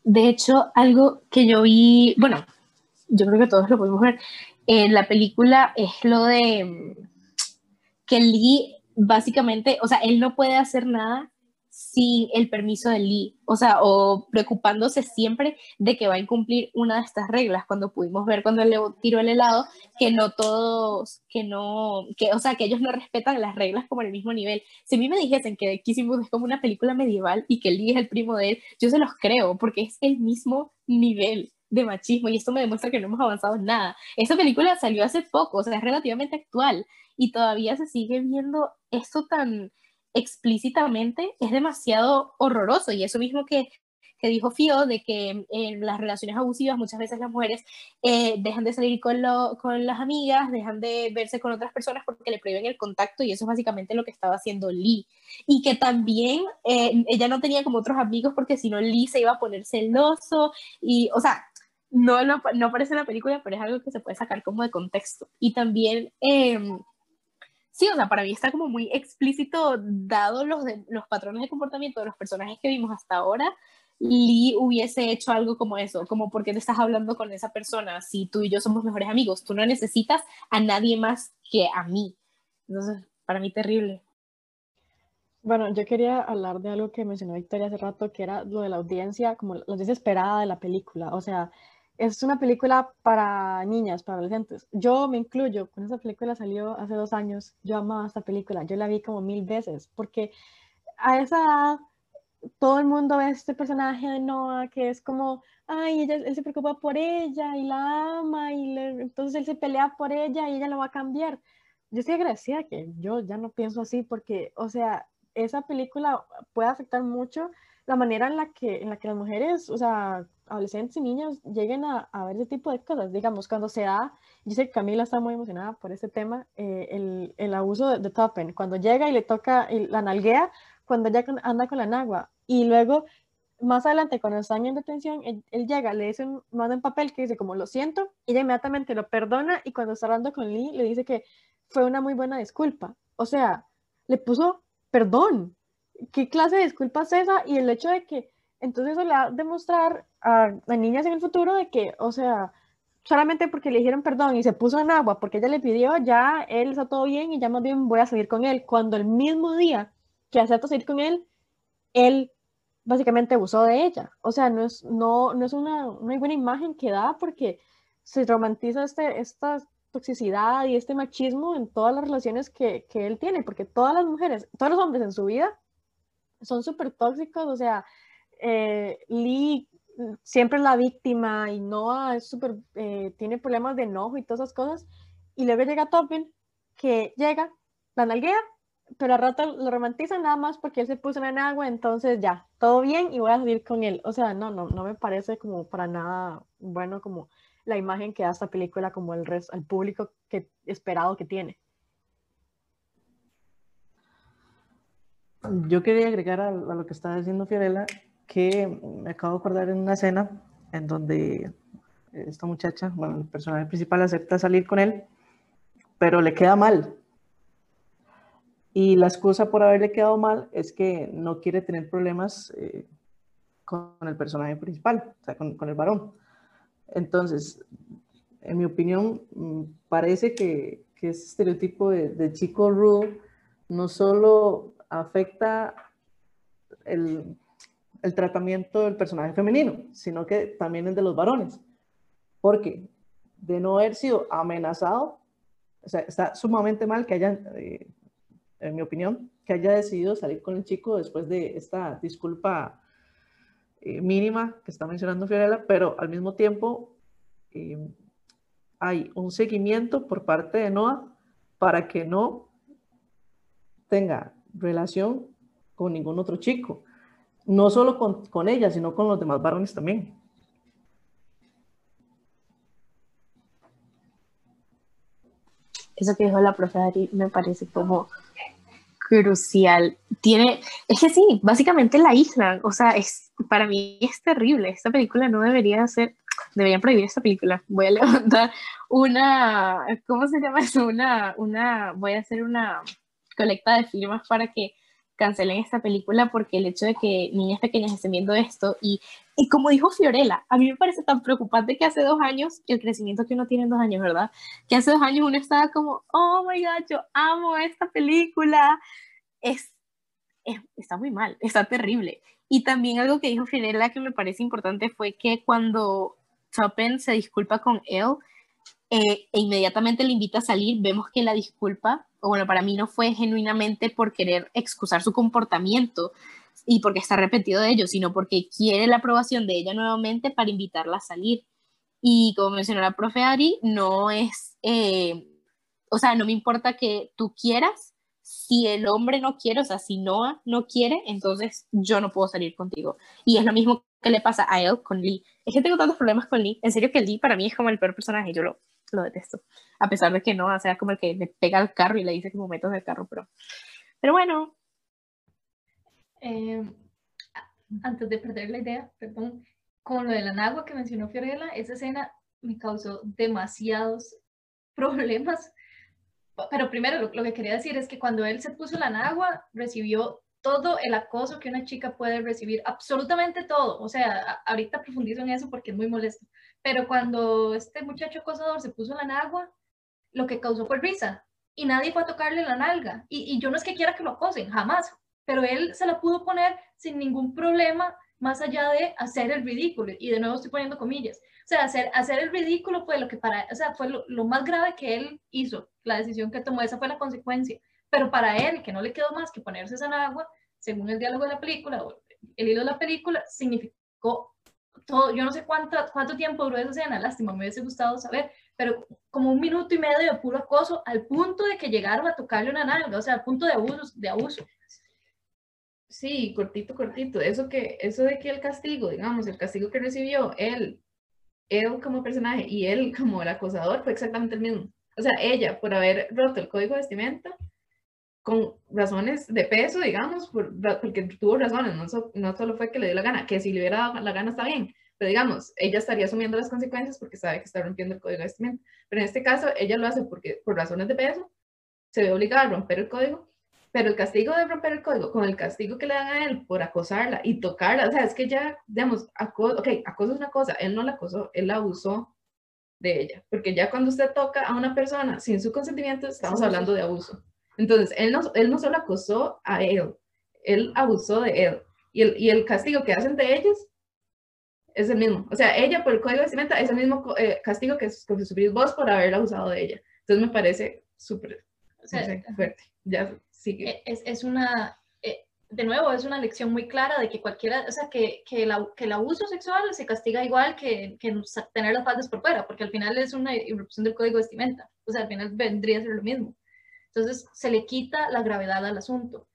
De hecho, algo que yo vi, bueno, yo creo que todos lo podemos ver, en la película es lo de mm, que Lee básicamente, o sea, él no puede hacer nada sin el permiso de Lee, o sea, o preocupándose siempre de que va a incumplir una de estas reglas, cuando pudimos ver cuando le tiró el helado, que no todos, que no, que, o sea, que ellos no respetan las reglas como el mismo nivel. Si a mí me dijesen que Kissing Booth es como una película medieval y que Lee es el primo de él, yo se los creo, porque es el mismo nivel de machismo y esto me demuestra que no hemos avanzado en nada. Esa película salió hace poco, o sea, es relativamente actual y todavía se sigue viendo esto tan explícitamente es demasiado horroroso y eso mismo que, que dijo Fio, de que en las relaciones abusivas muchas veces las mujeres eh, dejan de salir con, lo, con las amigas, dejan de verse con otras personas porque le prohíben el contacto y eso es básicamente lo que estaba haciendo Lee. Y que también eh, ella no tenía como otros amigos porque si no Lee se iba a poner celoso y, o sea, no, no, no aparece en la película, pero es algo que se puede sacar como de contexto. Y también... Eh, sí, o sea, para mí está como muy explícito, dado los, los patrones de comportamiento de los personajes que vimos hasta ahora, Lee hubiese hecho algo como eso, como porque te estás hablando con esa persona, si tú y yo somos mejores amigos, tú no necesitas a nadie más que a mí. Entonces, para mí terrible. Bueno, yo quería hablar de algo que mencionó Victoria hace rato, que era lo de la audiencia, como la audiencia esperada de la película. O sea, es una película para niñas, para adolescentes. Yo me incluyo, cuando esa película salió hace dos años, yo amaba esta película, yo la vi como mil veces, porque a esa edad todo el mundo ve este personaje de Noah que es como, ay, ella, él se preocupa por ella y la ama y entonces él se pelea por ella y ella lo va a cambiar. Yo estoy agradecida que yo ya no pienso así porque, o sea, esa película puede afectar mucho la manera en la que, en la que las mujeres, o sea, adolescentes y niños lleguen a, a ver ese tipo de cosas. Digamos, cuando se da, yo sé que Camila está muy emocionada por ese tema, eh, el, el, abuso de, de Toppen, cuando llega y le toca y la nalguea, cuando ya anda con la nagua, y luego más adelante, cuando están en detención, él, él llega, le dice un, manda un papel que dice como lo siento, ella inmediatamente lo perdona, y cuando está hablando con Lee, le dice que fue una muy buena disculpa. O sea, le puso perdón. ¿Qué clase de disculpa es esa? Y el hecho de que entonces eso le va a demostrar a, a niñas en el futuro de que, o sea, solamente porque le dijeron perdón y se puso en agua porque ella le pidió, ya él está todo bien y ya más bien voy a salir con él. Cuando el mismo día que acepta salir con él, él básicamente abusó de ella. O sea, no es, no, no es una, una buena imagen que da porque se romantiza este, esta toxicidad y este machismo en todas las relaciones que, que él tiene, porque todas las mujeres, todos los hombres en su vida son súper tóxicos, o sea, eh, Lee siempre es la víctima y Noah es súper, eh, tiene problemas de enojo y todas esas cosas, y luego llega Topin, que llega, la nalguea, pero a rato lo romantizan nada más porque él se puso en agua, entonces ya, todo bien y voy a salir con él. O sea, no, no, no me parece como para nada bueno como la imagen que da esta película como el resto, al público que esperado que tiene. Yo quería agregar a, a lo que estaba diciendo Fiorella que me acabo de acordar en una escena en donde esta muchacha, bueno, el personaje principal acepta salir con él, pero le queda mal. Y la excusa por haberle quedado mal es que no quiere tener problemas eh, con el personaje principal, o sea, con, con, el varón. Entonces, en mi opinión, mm, parece que, que ese estereotipo de, de chico rudo no solo afecta el, el tratamiento del personaje femenino, sino que también el de los varones. Porque de no haber sido amenazado, o sea, está sumamente mal que haya, eh, en mi opinión, que haya decidido salir con el chico después de esta disculpa eh, mínima que está mencionando Fiorella, pero al mismo tiempo eh, hay un seguimiento por parte de Noah para que no tenga relación con ningún otro chico no solo con, con, ella, sino con los demás varones también. Eso que dijo la profe Ari me parece como crucial. Tiene, es que sí, básicamente la isla, o sea, es, para mí es terrible. Esta película no debería ser, deberían prohibir esta película. Voy a levantar una, ¿cómo se llama eso? Una, una, voy a hacer una colecta de firmas para que cancelen esta película porque el hecho de que niñas pequeñas estén viendo esto y, y como dijo Fiorella, a mí me parece tan preocupante que hace dos años, el crecimiento que uno tiene en dos años, ¿verdad? Que hace dos años uno estaba como, oh my god, yo amo esta película. Es, es está muy mal, está terrible. Y también algo que dijo Fiorella que me parece importante fue que cuando Chopin se disculpa con él, eh, e inmediatamente le invita a salir, vemos que la disculpa, o bueno, para mí no fue genuinamente por querer excusar su comportamiento y porque está arrepentido de ello, sino porque quiere la aprobación de ella nuevamente para invitarla a salir. Y como mencionó la profe Ari, no es, eh, o sea, no me importa que tú quieras, si el hombre no quiere, o sea, si Noah no quiere, entonces yo no puedo salir contigo. Y es lo mismo que le pasa a él con Lee. Es que tengo tantos problemas con Lee. En serio que Lee para mí es como el peor personaje. Yo lo, lo detesto. A pesar de que no, o sea, como el que le pega al carro y le dice como metos del carro, pero, pero bueno. Eh, antes de perder la idea, perdón, con lo de la nagua que mencionó Fiorella, esa escena me causó demasiados *laughs* problemas. Pero primero, lo, lo que quería decir es que cuando él se puso la nagua, recibió todo el acoso que una chica puede recibir, absolutamente todo. O sea, ahorita profundizo en eso porque es muy molesto. Pero cuando este muchacho acosador se puso la nagua, lo que causó fue risa y nadie fue a tocarle la nalga. Y, y, yo no es que quiera que lo acosen, jamás, pero él se la pudo poner sin ningún problema más allá de hacer el ridículo. Y de nuevo estoy poniendo comillas. O sea, hacer, hacer el ridículo fue lo que para, o sea, fue lo, lo más grave que él hizo, la decisión que tomó, esa fue la consecuencia. Pero para él, que no le quedó más que ponerse esa nagua, según el diálogo de la película, o el hilo de la película, significó todo, yo no sé cuánto, cuánto tiempo duró esa escena, lástima, me hubiese gustado saber, pero como un minuto y medio de puro acoso al punto de que llegaron a tocarle una nalga, o sea, al punto de abuso, de abuso. Sí, cortito, cortito. Eso que, eso de que el castigo, digamos, el castigo que recibió él, él como personaje y él como el acosador fue exactamente el mismo. O sea, ella por haber roto el código de vestimenta con razones de peso, digamos, por, porque tuvo razones, no, no solo fue que le dio la gana, que si le hubiera dado la gana está bien, pero digamos, ella estaría asumiendo las consecuencias porque sabe que está rompiendo el código de vestimenta. Pero en este caso, ella lo hace porque por razones de peso, se ve obligada a romper el código, pero el castigo de romper el código, con el castigo que le dan a él por acosarla y tocarla, o sea, es que ya, digamos, acoso, ok, acoso es una cosa, él no la acosó, él la abusó de ella, porque ya cuando usted toca a una persona sin su consentimiento, estamos hablando de abuso. Entonces, él no, él no solo acosó a él, él abusó de él. Y el, y el castigo que hacen de ellos es el mismo. O sea, ella por el código de vestimenta es el mismo eh, castigo que, que sufrís vos por haber abusado de ella. Entonces me parece súper fuerte. Ya sigue. E, es, es una, eh, de nuevo, es una lección muy clara de que cualquiera, o sea, que, que, la, que el abuso sexual se castiga igual que, que tener las faldas por fuera, porque al final es una irrupción del código de vestimenta. O sea, al final vendría a ser lo mismo. Entonces se le quita la gravedad al asunto.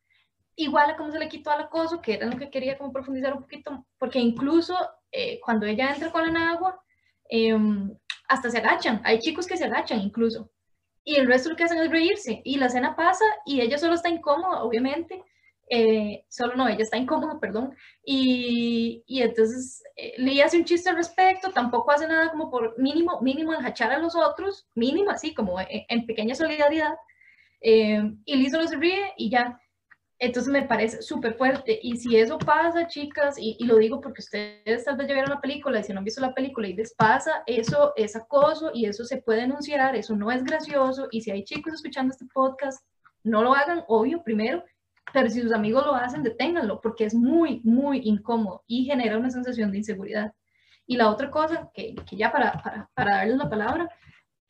Igual a cómo se le quitó al acoso, que era lo que quería como profundizar un poquito, porque incluso eh, cuando ella entra con la agua, em, hasta se agachan, hay chicos que se agachan incluso, y el resto lo que hacen es reírse, y la cena pasa y ella solo está incómoda, obviamente, eh, solo no, ella está incómoda, perdón, y, y entonces eh, le hace un chiste al respecto, tampoco hace nada como por mínimo, mínimo enjachar a los otros, mínimo así como en pequeña solidaridad, eh, y Liz solo se ríe y ya. Entonces me parece súper fuerte. Y si eso pasa, chicas, y, lo digo porque ustedes tal vez ya vieron la película y si no han visto la película y les pasa, eso es acoso y eso se puede denunciar, eso no es gracioso. Y si hay chicos escuchando este podcast, no lo hagan, obvio, primero. Pero si sus amigos lo hacen, deténganlo porque es muy, muy incómodo y genera una sensación de inseguridad. Y la otra cosa, que, que ya para, para, para darles la palabra,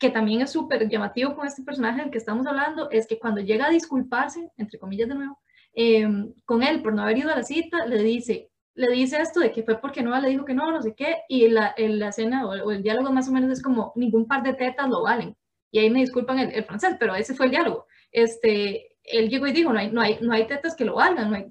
que también es súper llamativo con este personaje del que estamos hablando, es que cuando llega a disculparse, entre comillas de nuevo, em, con él por no haber ido a la cita, le dice, le dice esto de que fue porque no le dijo que no, no sé qué, y la, en la escena o, el diálogo más o menos es como, ningún par de tetas lo valen. Y ahí me disculpan el, francés, pero ese fue el diálogo. Este, él llegó y dijo, no hay, no hay, no hay tetas que lo valgan, no hay,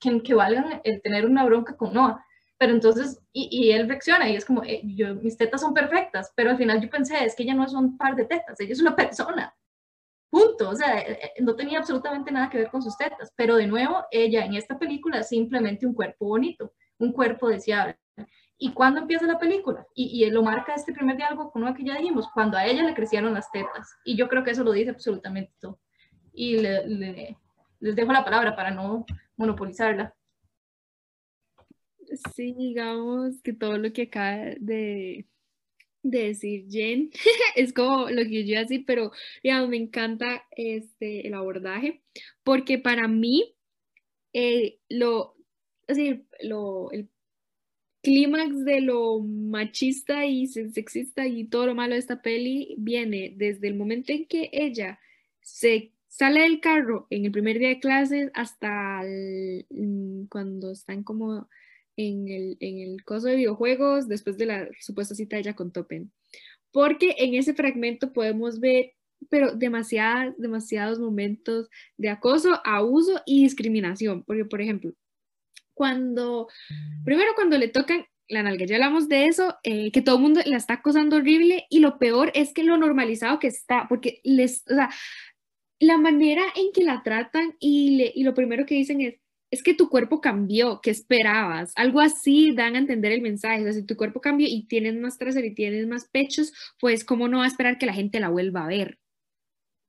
que, que valgan el tener una bronca con Noah. Pero entonces, y, y él reacciona y es como, eh, yo, mis tetas son perfectas, pero al final yo pensé, es que ella no es un par de tetas, ella es una persona. Punto. O sea, eh, eh, no tenía absolutamente nada que ver con sus tetas. Pero de nuevo, ella en esta película es simplemente un cuerpo bonito, un cuerpo deseable. ¿Y cuándo empieza la película? Y, y lo marca este primer diálogo con lo que ya dijimos, cuando a ella le crecieron las tetas. Y yo creo que eso lo dice absolutamente todo. Y le, les dejo la palabra para no monopolizarla. Sí, digamos que todo lo que acaba de, decir Jen *laughs* es como lo que yo iba a pero digamos, me encanta este, el abordaje, porque para mí eh, lo, así, lo, el clímax de lo machista y sexista y todo lo malo de esta peli viene desde el momento en que ella se sale del carro en el primer día de clases hasta mm, cuando están como en el, en el coso de videojuegos después de la supuesta cita ella con Topen. Porque en ese fragmento podemos ver, pero demasiadas, demasiados momentos de acoso, abuso y discriminación. Porque, por ejemplo, cuando, primero cuando le tocan la nalga, ya hablamos de eso, eh, que todo el mundo la está acosando horrible y lo peor es que lo normalizado que está, porque les, o sea, la manera en que la tratan y, le, y lo primero que dicen es, es que tu cuerpo cambió, ¿qué esperabas? Algo así dan a entender el mensaje. O sea, si tu cuerpo cambió y tienes más trasero y tienes más pechos, pues cómo no va a esperar que la gente la vuelva a ver.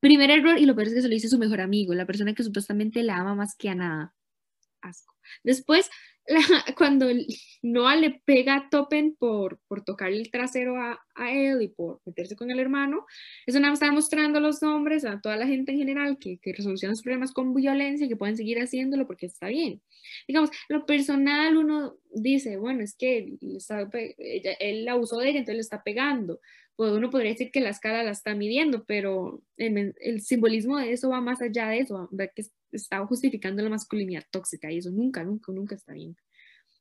Primer error, y lo peor es que se lo dice su mejor amigo, la persona que supuestamente la ama más que a nada. Asco. Después, *laughs* cuando Noah le pega a Topen por, por tocarle el trasero a, a, él y por meterse con el hermano, eso nada más está mostrando los hombres, a toda la gente en general, que, que resolucionan los problemas con violencia, que pueden seguir haciéndolo porque está bien. Digamos, lo personal uno dice, bueno, es que él, él abusó de ella, entonces le está pegando. Pues uno podría decir que la escala la está midiendo, pero el, el simbolismo de eso va más allá de eso, ver que estaba justificando la masculinidad tóxica y eso nunca, nunca, nunca está bien.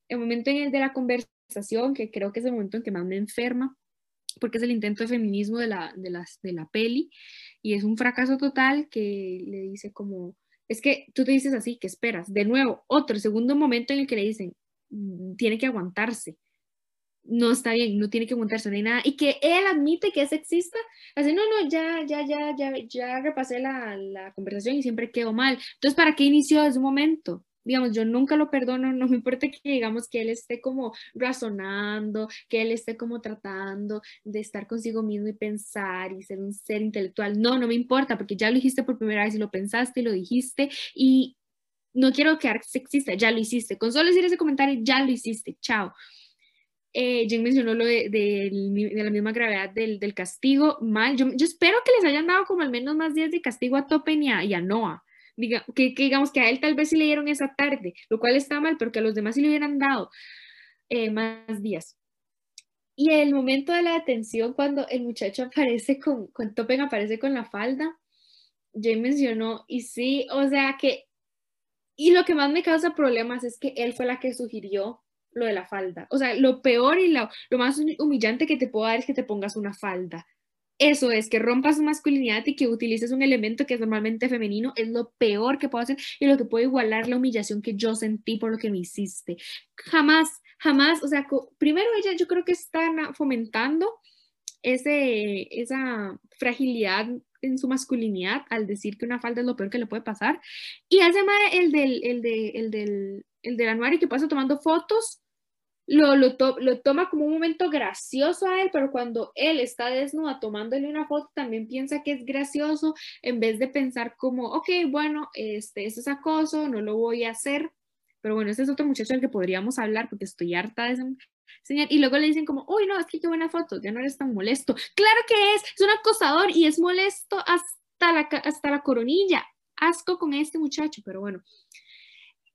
El momento en el de la conversación, que creo que es el momento en que más me enferma, porque es el intento de feminismo de la, de, las, de la peli, y es un fracaso total que le dice como, es que tú te dices así, ¿qué esperas? De nuevo, otro segundo momento en el que le dicen, "Mm, tiene que aguantarse. No está bien, no tiene que no hay nada. Y que él admite que es sexista. Así, no, no, ya, ya, ya, ya, ya repasé la, la conversación y siempre quedó mal. Entonces, ¿para qué inició desde un momento? Digamos, yo nunca lo perdono, no me importa que digamos que él esté como razonando, que él esté como tratando de estar consigo mismo y pensar y ser un ser intelectual. No, no me importa porque ya lo dijiste por primera vez y lo pensaste y lo dijiste y no quiero quedar sexista, ya lo hiciste. Con solo decir ese comentario, ya lo hiciste, chao. Eh, Jen mencionó lo de, mi- de la misma gravedad del, del castigo, mal. Yo, yo espero que les hayan dado como al menos más días de castigo a Topen y a, y a Noah. Diga, que, que digamos que a él tal vez sí le dieron esa tarde, lo cual está mal, pero que a los demás sí le hubieran dado eh, más días. Y el momento de la detención, cuando el muchacho aparece con, con Topen aparece con la falda, Jane mencionó, y sí, o sea que, y lo que más me causa problemas es que él fue la que sugirió lo de la falda. O sea, lo peor y lo, lo más humillante que te puedo dar es que te pongas una falda. Eso es, que rompas masculinidad y que utilices un elemento que es normalmente femenino, es lo peor que puedo hacer y lo que puede igualar la humillación que yo sentí por lo que me hiciste. Jamás, jamás, o sea, primero ella yo creo que están fomentando ese, esa fragilidad en su masculinidad al decir que una falda es lo peor que le puede pasar. Y además el del, el el del, el del anuario que pasa tomando fotos, lo, lo, to- lo toma como un momento gracioso a él, pero cuando él está desnuda tomándole una foto, también piensa que es gracioso, en vez de pensar como, ok, bueno, este, es acoso, no lo voy a hacer. Pero bueno, ese es otro muchacho del que podríamos hablar porque estoy harta de ese señor. Y luego le dicen como, uy, no, es que qué buena foto, ya no eres tan molesto. Claro que es, es un acosador y es molesto hasta la, hasta la coronilla. Asco con este muchacho, pero bueno.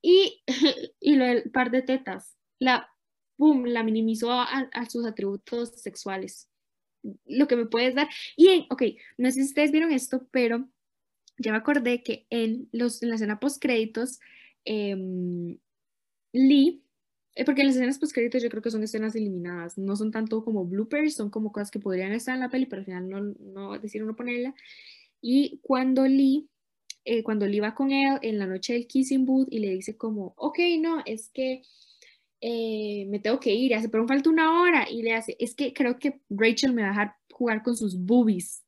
Y, *laughs* y lo del par de tetas, la, boom, la minimizó a, a sus atributos sexuales. Lo que me puedes dar. Y, en, ok, no sé si ustedes vieron esto, pero ya me acordé que en, los, en la escena post créditos, Lee, eh, porque las escenas post créditos yo creo que son escenas eliminadas, no son tanto como bloopers, son como cosas que podrían estar en la peli, pero al final no, no decidieron no ponerla. Y cuando Lee, eh, cuando Lee va con él en la noche del kissing booth y le dice como, ok, no, es que eh, me tengo que ir, hace, pero me falta una hora, y le hace, es que creo que Rachel me va a dejar jugar con sus boobies.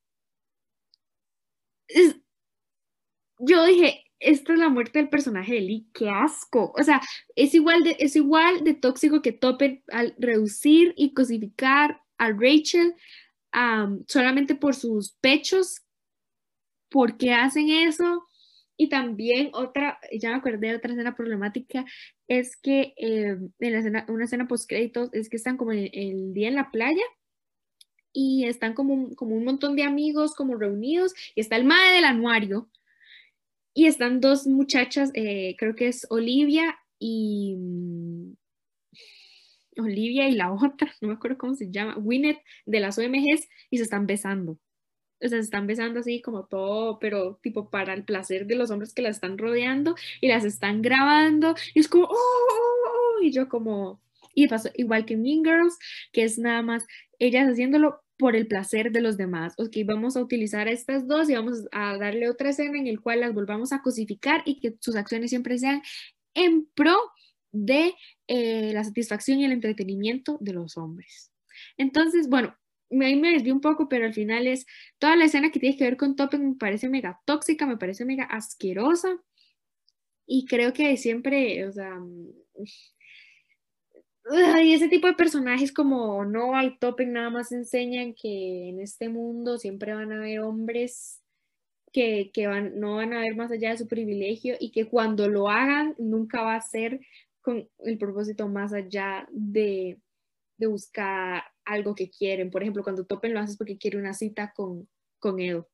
Es- yo dije, esta es la muerte del personaje de Lee, qué asco. O sea, es igual de, es igual de tóxico que Topen al reducir y cosificar a Rachel am, solamente por sus pechos. ¿Por qué hacen eso? Y también otra, ya me acordé de otra escena problemática, es que eh, en la escena, una escena post créditos es que están como el, día en la playa y están como un, como un montón de amigos como reunidos y está el madre del anuario y están dos muchachas, eh, creo que es Olivia y mm, Olivia y la otra, *laughs* no me acuerdo cómo se llama, Winnet de las OMGs y se están besando. O sea, se están besando así como todo, pero tipo para el placer de los hombres que las están rodeando y las están grabando y es como, oh, oh, oh", y yo como, y pasó igual que Mean Girls, que es nada más ellas haciéndolo por el placer de los demás. Ok, vamos a utilizar estas dos y vamos a darle otra escena en el cual las volvamos a cosificar y que sus acciones siempre sean en pro de eh, la satisfacción y el entretenimiento de los hombres. Entonces, bueno, ahí me desvié un poco, pero al final es toda la escena que tiene que ver con Toppen me parece mega tóxica, me parece mega asquerosa. Y creo que siempre, o sea, mm, Ay, ese tipo de personajes como Noah y Toppen nada más enseñan que en este mundo siempre van a haber hombres que, que van, no van a ver más allá de su privilegio y que cuando lo hagan nunca va a ser con el propósito más allá de, de buscar algo que quieren. Por ejemplo, cuando Toppen lo hace es porque quiere una cita con, con Edo,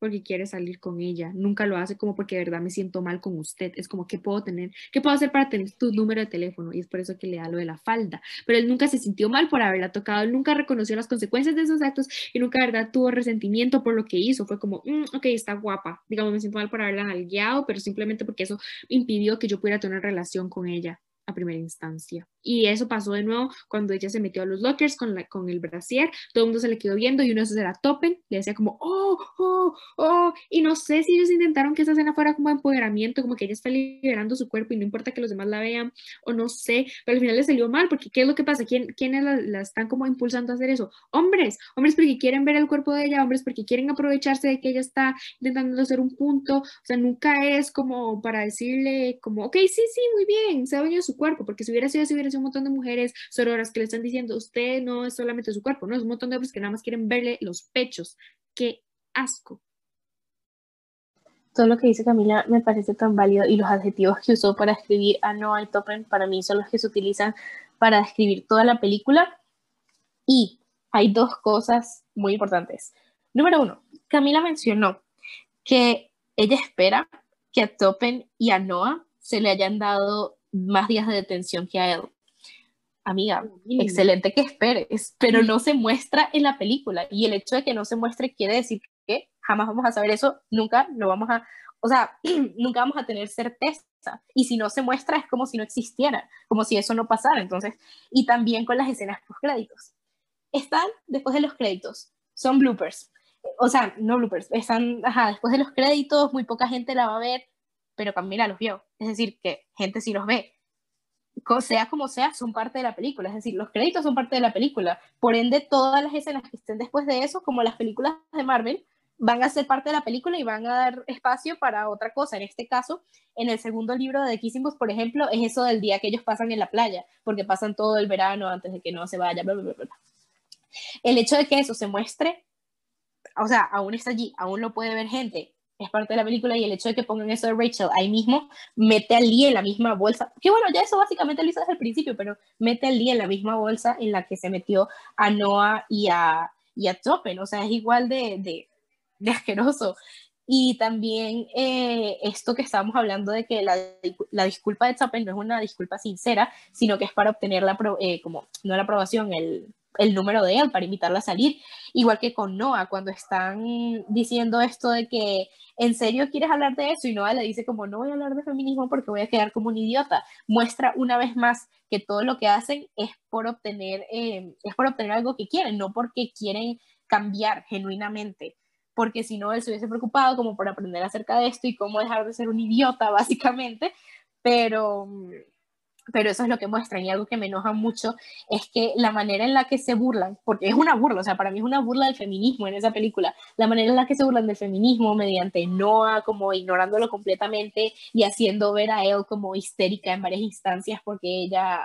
porque quiere salir con ella. Nunca lo hace como porque de verdad me siento mal con usted. Es como, ¿qué puedo tener? ¿Qué puedo hacer para tener tu número de teléfono? Y es por eso que le da lo de la falda. Pero él nunca se sintió mal por haberla tocado, él nunca reconoció las consecuencias de esos actos y nunca, de verdad, tuvo resentimiento por lo que hizo. Fue como, "Mm, ok, está guapa. Digamos, me siento mal por haberla nalgueado, pero simplemente porque eso impidió que yo pudiera tener relación con ella. A primera instancia. Y eso pasó de nuevo cuando ella se metió a los lockers con, la, con el brasier, todo el mundo se le quedó viendo y uno se era topen, le decía como, oh, oh, oh, y no sé si ellos intentaron que esa escena fuera como empoderamiento, como que ella está liberando su cuerpo y no importa que los demás la vean, o no sé, pero al final le salió mal, porque ¿qué es lo que pasa? ¿Quién, ¿Quiénes la, la están como impulsando a hacer eso? Hombres, hombres porque quieren ver el cuerpo de ella, hombres porque quieren aprovecharse de que ella está intentando hacer un punto, o sea, nunca es como para decirle como, ok, sí, sí, muy bien, se ha venido su cuerpo, porque si hubiera sido así, hubiera sido un montón de mujeres sororas que le están diciendo, usted no es solamente su cuerpo, no, es un montón de hombres que nada más quieren verle los pechos. Qué asco. Todo lo que dice Camila me parece tan válido y los adjetivos que usó para escribir a Noah y Topen para mí son los que se utilizan para describir toda la película. Y hay dos cosas muy importantes. Número uno, Camila mencionó que ella espera que a Topen y a Noah se le hayan dado más días de detención que a él. Amiga, excelente que esperes, pero no se muestra en la película. Y el hecho de que no se muestre quiere decir que jamás vamos a saber eso, nunca lo vamos a, o sea, *clears throat* nunca vamos a tener certeza. Y si no se muestra es como si no existiera, como si eso no pasara. Entonces, y también con las escenas post créditos. Están después de los créditos, son bloopers. O sea, no bloopers, están, ajá, después de los créditos, muy poca gente la va a ver, pero Camila los vio. Es decir, que gente sí los ve. Sea como sea, son parte de la película. Es decir, los créditos son parte de la película. Por ende, todas las escenas que estén después de eso, como las películas de Marvel, van a ser parte de la película y van a dar espacio para otra cosa. En este caso, en el segundo libro de The Kissing Books, por ejemplo, es eso del día que ellos pasan en la playa, porque pasan todo el verano antes de que no se vaya, bla, bla, bla, El hecho de que eso se muestre, o sea, aún está allí, aún lo puede ver gente, es parte de la película y el hecho de que pongan eso de Rachel ahí mismo, mete al Lee en la misma bolsa, que bueno, ya eso básicamente lo hizo desde el principio, pero mete al Lee en la misma bolsa en la que se metió a Noah y a, y a Topen, o sea, es igual de, de, de asqueroso. Y también eh, esto que estábamos hablando de que la, la, disculpa de Topen no es una disculpa sincera, sino que es para obtener la, eh, como, no la aprobación, el, el número de él para invitarla a salir, igual que con Noah, cuando están diciendo esto de que en serio quieres hablar de eso y Noah le dice como no voy a hablar de feminismo porque voy a quedar como un idiota, muestra una vez más que todo lo que hacen es por obtener, eh, es por obtener algo que quieren, no porque quieren cambiar genuinamente. Porque si no él se hubiese preocupado como por aprender acerca de esto y cómo dejar de ser un idiota *laughs* básicamente, pero pero eso es lo que muestran y algo que me enoja mucho es que la manera en la que se burlan, porque es una burla, o sea, para mí es una burla del feminismo en esa película, la manera en la que se burlan del feminismo mediante Noah como ignorándolo completamente y haciendo ver a él como histérica en varias instancias porque ella...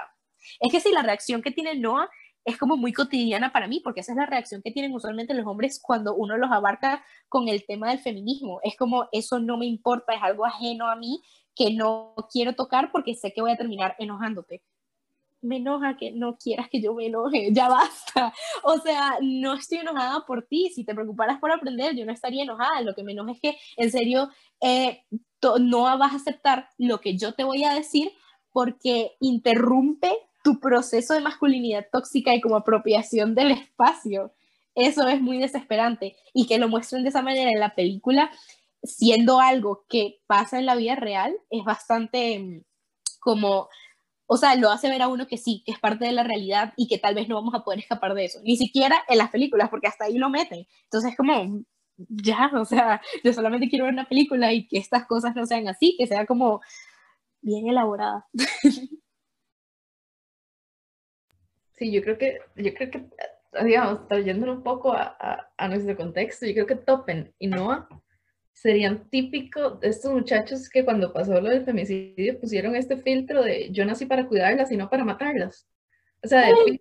Es que sí, la reacción que tiene Noah es como muy cotidiana para mí, porque esa es la reacción que tienen usualmente los hombres cuando uno los abarca con el tema del feminismo. Es como, eso no me importa, es algo ajeno a mí que no quiero tocar porque sé que voy a terminar enojándote. Me enoja que no quieras que yo me enoje, *laughs* ya basta. O sea, no estoy enojada por ti. Si te preocuparas por aprender, yo no estaría enojada. Lo que me enoja es que, en serio, eh, no vas a aceptar lo que yo te voy a decir porque interrumpe tu proceso de masculinidad tóxica y como apropiación del espacio. Eso es muy desesperante. Y que lo muestren de esa manera en la película siendo algo que pasa en la vida real, es bastante mm, como, o sea, lo hace ver a uno que sí, que es parte de la realidad y que tal vez no vamos a poder escapar de eso, ni siquiera en las películas, porque hasta ahí lo meten. Entonces es como, ya, *laughs* o sea, yo solamente quiero ver una película y que estas cosas no sean así, que sea como bien elaborada. *laughs* Sí, yo creo que, yo creo que, digamos, trayéndolo un poco a, a nuestro contexto, yo creo que Topen y Noah serían típicos de estos muchachos que cuando pasó lo del femicidio pusieron este filtro de yo nací para cuidarlas y no para matarlas. O sea, de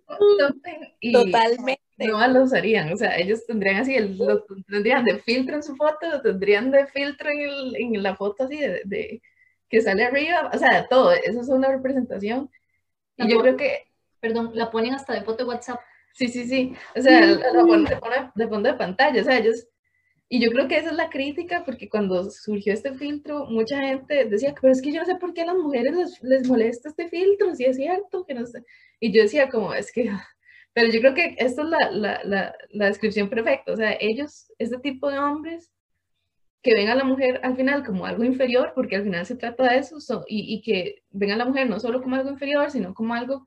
y Totalmente. no lo usarían. O sea, ellos tendrían así, el, lo tendrían de filtro en su foto, lo tendrían de filtro en, el, en la foto así de, de, que sale arriba. O sea, todo. Eso es una representación. Y yo creo que. Perdón, la ponen hasta de foto de WhatsApp. Sí, sí, sí. O sea, la ponen de, de fondo de pantalla. O sea, ellos y yo creo que esa es la crítica, porque cuando surgió este filtro, mucha gente decía, pero es que yo no sé por qué a las mujeres les, les molesta este filtro, si es cierto, que no sé. Y yo decía, como, es que, *laughs* pero yo creo que esta es la, la, la, la descripción perfecta, o sea, ellos, este tipo de hombres, que ven a la mujer al final como algo inferior, porque al final se trata de eso, so- y, y que ven a la mujer no solo como algo inferior, sino como algo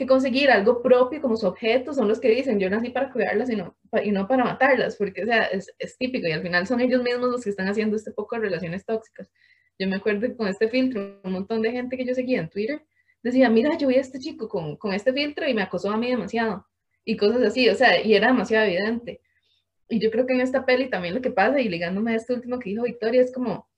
que conseguir, algo propio, como su objeto, son los que dicen, yo nací para cuidarlas y no, y no para matarlas, porque o sea, es, es típico, y al final son ellos mismos los que están haciendo este poco de relaciones tóxicas. Yo me acuerdo que con este filtro, un montón de gente que yo seguía en Twitter decía, mira, yo vi a este chico con, con este filtro y me acosó a mí demasiado, y cosas así, o sea, y era demasiado evidente. Y yo creo que en esta peli también lo que pasa, y ligándome a esto último que dijo Victoria, es como,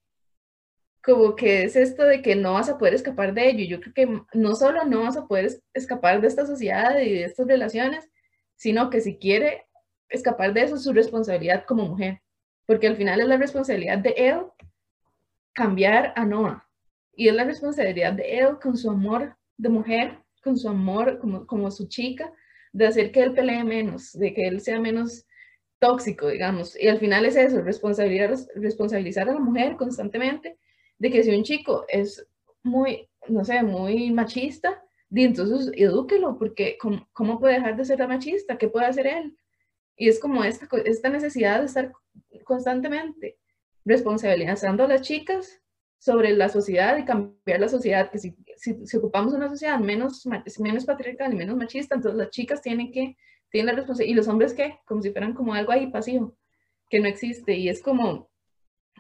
como que es esto de que no vas a poder escapar de ello. Yo creo que no solo no vas a poder es- escapar de esta sociedad y de estas relaciones, sino que si quiere escapar de eso es su responsabilidad como mujer. Porque al final es la responsabilidad de él cambiar a Noah. Y es la responsabilidad de él con su amor de mujer, con su amor como, como su chica, de hacer que él pelee menos, de que él sea menos tóxico, digamos. Y al final es eso, responsabilizar, responsabilizar a la mujer constantemente de que si un chico es muy, no sé, muy machista, entonces edúquelo, porque ¿cómo, cómo puede dejar de ser machista? ¿Qué puede hacer él? Y es como esta, esta necesidad de estar constantemente responsabilizando a las chicas sobre la sociedad y cambiar la sociedad, que si, si, si ocupamos una sociedad menos, menos patriarcal y menos machista, entonces las chicas tienen que, tienen la responsabilidad, y los hombres qué, como si fueran como algo ahí pasivo, que no existe, y es como,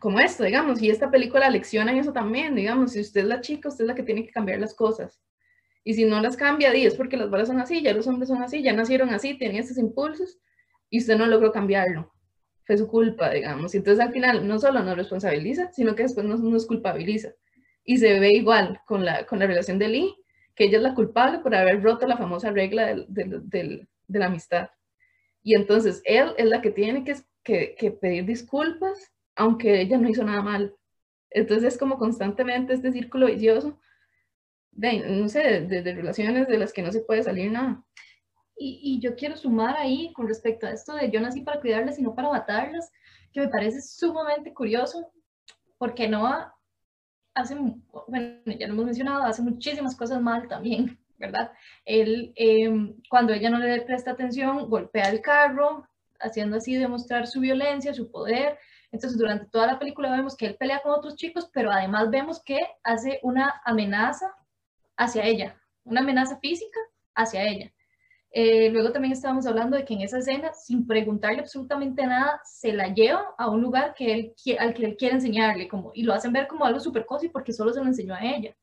como esto, digamos, y esta película lecciona en eso también, digamos, si usted es la chica, usted es la que tiene que cambiar las cosas, y si no las cambia, di, es porque las varas son así, ya los hombres son así, ya nacieron así, tienen estos impulsos, y usted no logró cambiarlo, fue su culpa, digamos, y entonces al final no solo nos responsabiliza, sino que después nos, nos culpabiliza, y se ve igual con la, con la relación de Lee, que ella es la culpable por haber roto la famosa regla del, del, del, de la amistad. Y entonces él es la que tiene que, que, que pedir disculpas, aunque ella no hizo nada mal. Entonces es como constantemente este círculo vicioso de, no sé, de, de, relaciones de las que no se puede salir nada. Y, y yo quiero sumar ahí con respecto a esto de yo nací para cuidarlas y no para matarlas, que me parece sumamente curioso, porque Noah hace, bueno, ya lo hemos mencionado, hace muchísimas cosas mal también, *laughs* ¿verdad? Él, em, cuando ella no le presta atención, golpea el carro, haciendo así demostrar su violencia, su poder. Entonces, durante toda la película vemos que él pelea con otros chicos, pero además vemos que hace una amenaza hacia ella, una amenaza física hacia ella. Eh, luego también estábamos hablando de que en esa escena, sin preguntarle absolutamente nada, se la lleva a un lugar que él, al que él quiere enseñarle, como, y lo hacen ver como algo súper cozy porque solo se lo enseñó a ella,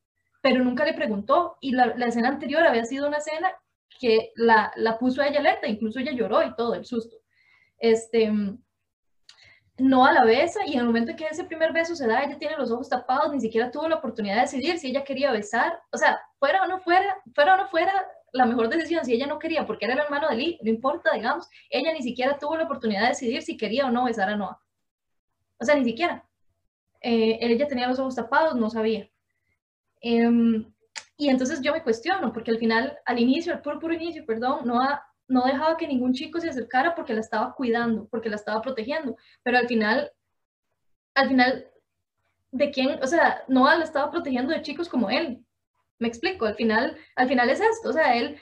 pero nunca le preguntó. Y la, la escena anterior había sido una escena que la, la puso a ella alerta, incluso ella lloró y todo, el susto. Este, no a la besa y en el momento que ese primer beso se da, ella tiene los ojos tapados, ni siquiera tuvo la oportunidad de decidir si ella quería besar, o sea, fuera o no fuera, fuera o no fuera la mejor decisión, si ella no quería, porque era el hermano de Lee, no importa, digamos, ella ni siquiera tuvo la oportunidad de decidir si quería o no besar a Noah. O sea, ni siquiera. Eh, ella tenía los ojos tapados, no sabía. Em, y entonces yo me cuestiono, porque al final, al inicio, al puro, puro inicio, perdón, Noah no dejaba que ningún chico se acercara porque la estaba cuidando, porque la estaba protegiendo, pero al final, al final, ¿de quién? O sea, Noah la estaba protegiendo de chicos como él. Me explico, al final, al final es esto, o sea, él,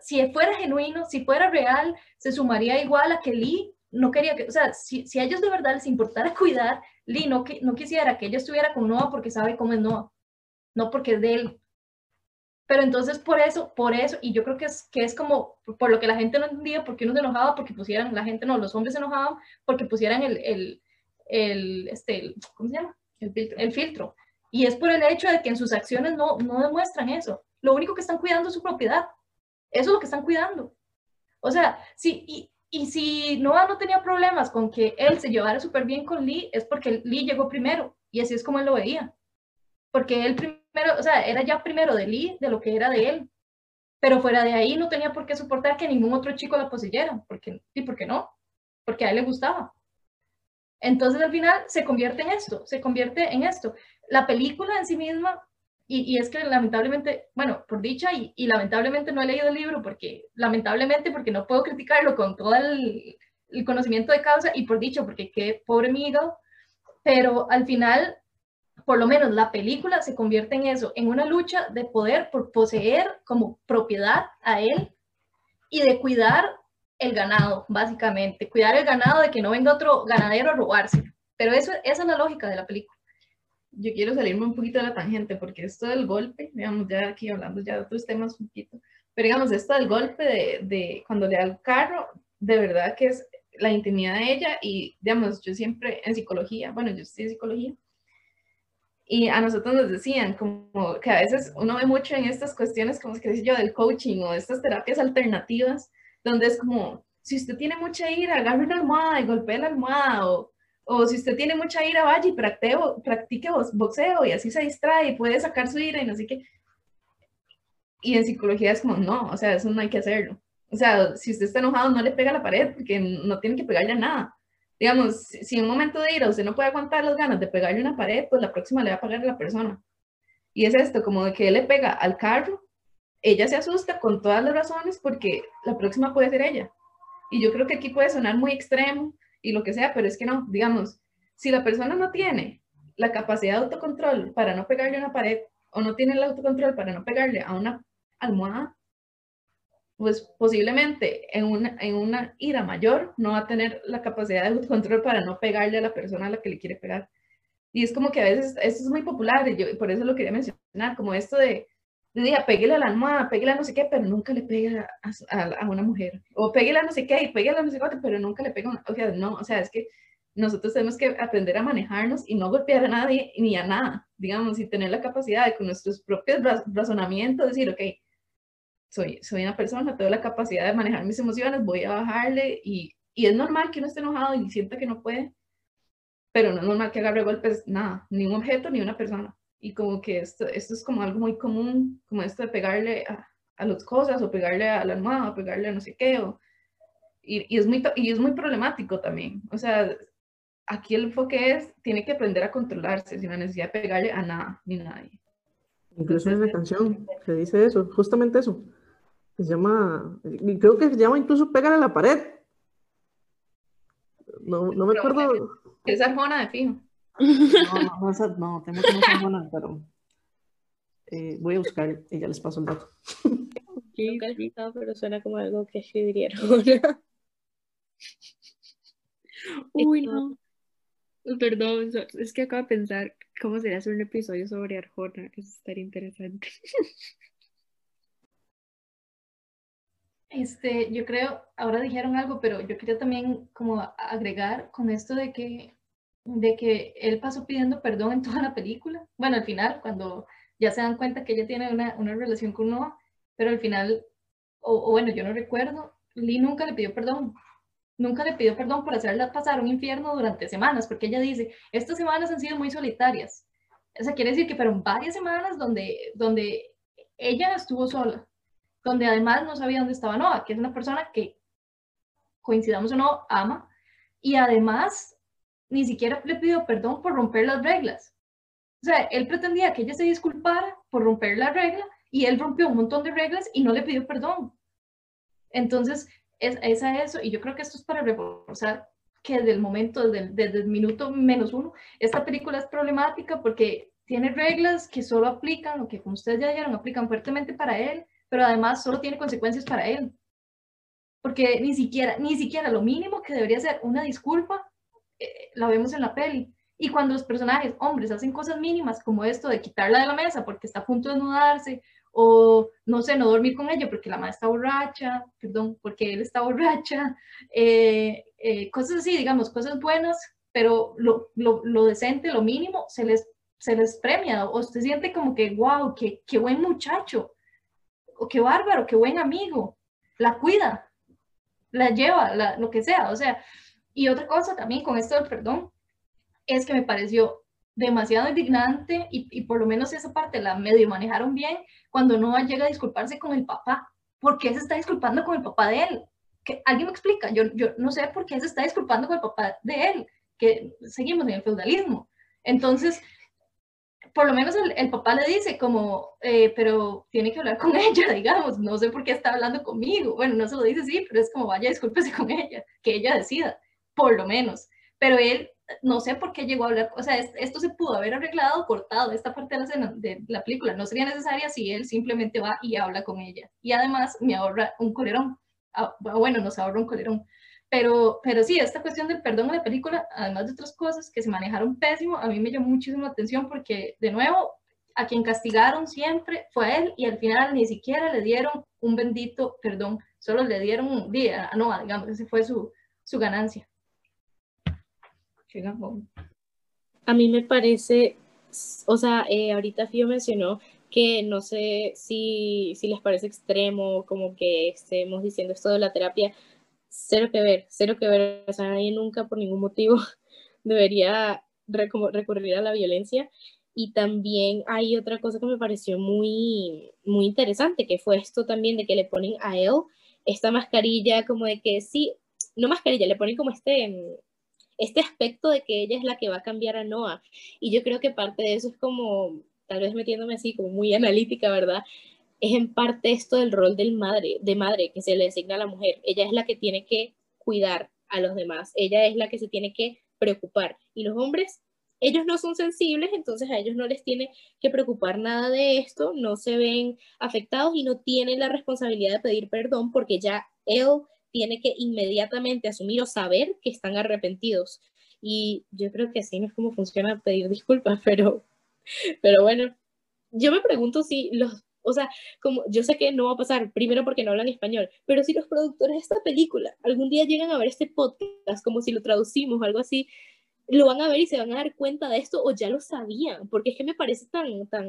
si fuera genuino, si fuera real, se sumaría igual a que Lee no quería que, o sea, si, si a ellos de verdad les importara cuidar, Lee no, no quisiera que ella estuviera con Noah porque sabe cómo es Noah, no porque es de él. Pero entonces por eso, por eso, y yo creo que es, que es como por lo que la gente no entendía, porque uno se enojaba, porque pusieran, la gente no, los hombres se enojaban porque pusieran el, el, el este, el- ¿cómo se llama? El filtro. El filtro. Y es por el hecho de que en sus acciones no, no demuestran eso. Lo único que están cuidando es su propiedad. Eso es lo que están cuidando. O sea, sí, y, y si Noah no tenía problemas con que él se llevara súper bien con Lee, es porque Lee llegó primero. Y así es como él lo veía. Porque él primero, o sea, era ya primero de Lee de lo que era de él. Pero fuera de ahí no tenía por qué soportar que ningún otro chico la poseyera. Porque, ¿Y por qué no? Porque a él le gustaba. Entonces al final se convierte en esto, se convierte en esto. La película en sí misma, y, y es que lamentablemente, bueno, por dicha, y, y, lamentablemente no he leído el libro, porque lamentablemente porque no puedo criticarlo con todo el, el conocimiento de causa, y por dicho, porque qué pobre mi pero al final, por lo menos la película se convierte en eso, en una lucha de poder por poseer como propiedad a él y de cuidar el ganado, básicamente. Cuidar el ganado de que no venga otro ganadero a robárselo, Pero eso, esa es la lógica de la película. Yo quiero salirme un poquito de la tangente, porque esto del golpe, digamos, ya aquí hablando ya de otros temas un poquito, pero digamos, esto del golpe de, de cuando le da el carro, de verdad que es la intimidad de ella y, digamos, yo siempre en psicología, bueno, yo estoy en psicología, y a nosotros nos decían como que a veces uno ve mucho en estas cuestiones, como es que yo, del coaching o de estas terapias alternativas, donde es como, si usted tiene mucha ira, agarre una almohada y golpee la almohada, o, o si usted tiene mucha ira, vaya y practique, practique boxeo y así se distrae y puede sacar su ira y no sé qué. Y en psicología es como, no, o sea, eso no hay que hacerlo. O sea, si usted está enojado, no le pega a la pared porque no tiene que pegarle a nada. Digamos, si en un momento de ira usted no puede aguantar las ganas de pegarle una pared, pues la próxima le va a pagar a la persona. Y es esto, como de que él le pega al carro, ella se asusta con todas las razones porque la próxima puede ser ella. Y yo creo que aquí puede sonar muy extremo y lo que sea, pero es que no, digamos, si la persona no tiene la capacidad de autocontrol para no pegarle una pared o no tiene el autocontrol para no pegarle a una almohada, pues posiblemente en una, en una ira mayor no va a tener la capacidad de control para no pegarle a la persona a la que le quiere pegar. Y es como que a veces esto es muy popular y yo por eso lo quería mencionar, como esto de, día, pégale a la almohada, pégale a no sé qué, pero nunca le pega a, a, una mujer. O pégale a no sé qué y pégale a no sé qué, pero nunca le pega, o sea, no, o sea, es que nosotros tenemos que aprender a manejarnos y no golpear a nadie ni a nada, digamos, y tener la capacidad de con nuestros propios razonamientos decir, ok, soy, soy una persona, tengo la capacidad de manejar mis emociones, voy a bajarle y, y es normal que uno esté enojado y sienta que no puede, pero no es normal que agarre golpes, nada, ni un objeto ni una persona. Y como que esto, esto es como algo muy común, como esto de pegarle a, a las cosas o pegarle a la almohada o pegarle a no sé qué. O, y, y, es muy, y es muy problemático también. O sea, aquí el enfoque es, tiene que aprender a controlarse sin la necesidad de pegarle a nada ni nadie. Incluso en la canción se dice eso, justamente eso se llama, y creo que se llama incluso Pégale a la pared. No, no me acuerdo. Es Arjona de fijo. No, no, no, no, tengo que no es Arjona, pero eh, voy a buscar y ya les paso el dato. Nunca he escuchado, pero suena como algo que escribiría Uy, no. Perdón, es que acabo de pensar cómo sería hacer un episodio sobre Arjona. Eso estaría interesante. *laughs* Este, yo creo, ahora dijeron algo, pero yo quería también como agregar con esto de que, de que él pasó pidiendo perdón en toda la película. Bueno, al final, cuando ya se dan cuenta que ella tiene una, una relación con Noah, pero al final, o, bueno, yo no recuerdo, Lee nunca le pidió perdón. Nunca le pidió perdón por hacerla pasar un infierno durante semanas, porque ella dice, estas semanas han sido muy solitarias. O sea, quiere decir que fueron varias semanas donde, donde ella estuvo sola donde además no sabía dónde estaba Noah, que es una persona que, coincidamos o no, ama, y además ni siquiera le pidió perdón por romper las reglas. O sea, él pretendía que ella se disculpara por romper la regla y él rompió un montón de reglas y no le pidió perdón. Entonces, es, es a eso, y yo creo que esto es para reforzar que desde el momento, desde, desde el minuto menos uno, esta película es problemática porque tiene reglas que solo aplican, o que como ustedes ya dijeron, aplican fuertemente para él, pero además solo tiene consecuencias para él. Porque ni siquiera, ni siquiera lo mínimo que debería ser una disculpa, eh, la vemos en la peli. Y cuando los personajes, hombres, hacen cosas mínimas como esto de quitarla de la mesa porque está a punto de desnudarse, o no sé, no dormir con ella porque la madre está borracha, perdón, porque él está borracha, eh, eh, cosas así, digamos, cosas buenas, pero lo, lo, lo, decente, lo mínimo, se les, se les premia, o se siente como que, wow, qué, qué buen muchacho, o qué bárbaro, qué buen amigo, la cuida, la lleva, lo que sea, o sea, y otra cosa también con esto del perdón, es que me pareció demasiado indignante y, y, por lo menos esa parte la medio manejaron bien cuando no llega a disculparse con el papá. ¿Por qué se está disculpando con el papá de él? que ¿Alguien me explica? Yo, yo no sé por qué se está disculpando con el papá de él, que seguimos en el feudalismo. Entonces, por lo menos el, papá le dice como, eh, pero tiene que hablar con *laughs* ella, digamos, no sé por qué está hablando conmigo. Bueno, no se lo dice así, pero es como, vaya, discúlpese con ella, que ella decida, por lo menos. Pero él, no sé por qué llegó a hablar, o sea, esto se pudo haber arreglado, cortado, esta parte de la, escena, de la película no sería necesaria si él simplemente va y habla con ella. Y además me ahorra un colerón. Ah, bueno, nos ahorra un colerón. Pero, pero sí, esta cuestión del perdón en la película, además de otras cosas que se manejaron pésimo, a mí me llamó muchísimo la atención porque, de nuevo, a quien castigaron siempre fue a él y al final ni siquiera le dieron un bendito perdón, solo le dieron un día a Noah, digamos, esa fue su, su ganancia. A mí me parece, o sea, eh, ahorita Fio mencionó que no sé si, si les parece extremo, como que estemos diciendo esto de la terapia, cero que ver, cero que ver, o sea, nadie nunca por ningún motivo *laughs* debería recurrir a la violencia. Y también hay otra cosa que me pareció muy, muy interesante, que fue esto también de que le ponen a él esta mascarilla como de que sí, no mascarilla, le ponen como este, este aspecto de que ella es la que va a cambiar a Noah. Y yo creo que parte de eso es como, tal vez metiéndome así, como muy analítica, ¿verdad? Es en parte esto del rol del madre, de madre que se le designa a la mujer. Ella es la que tiene que cuidar a los demás. Ella es la que se tiene que preocupar. Y los hombres ellos no son sensibles, entonces a ellos no les tiene que preocupar nada de esto, no se ven afectados y no tienen la responsabilidad de pedir perdón porque ya él tiene que inmediatamente asumir o saber que están arrepentidos. Y yo creo que así no es como funciona pedir disculpas, *laughs* pero, pero bueno, yo me pregunto si los, o sea, como yo sé que no va a pasar, primero porque no hablan español, pero si los productores de esta película algún día llegan a ver este podcast, como si lo traducimos o algo así, lo van a ver y se van a dar cuenta de esto o ya lo sabían, porque es que me parece tan, tan,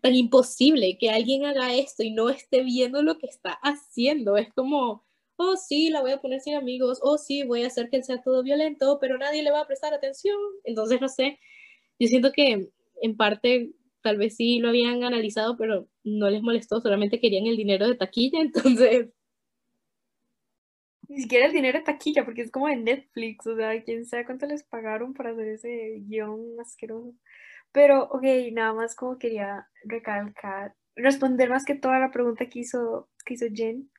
tan imposible que alguien haga esto y no esté viendo lo que está haciendo. Es como, oh sí, la voy a poner sin amigos, oh sí, voy a hacer que sea todo violento, pero nadie le va a prestar atención. Entonces, no sé, yo siento que en parte tal vez sí lo habían analizado, pero no les molestó, solamente querían el dinero de taquilla, *laughs* entonces ni siquiera el dinero de taquilla, porque es como de Netflix, o sea, quién sabe cuánto les pagaron para hacer ese guion asqueroso. Pero, ok, nada más como quería recalcar, responder más que toda la pregunta que hizo, que hizo Jen.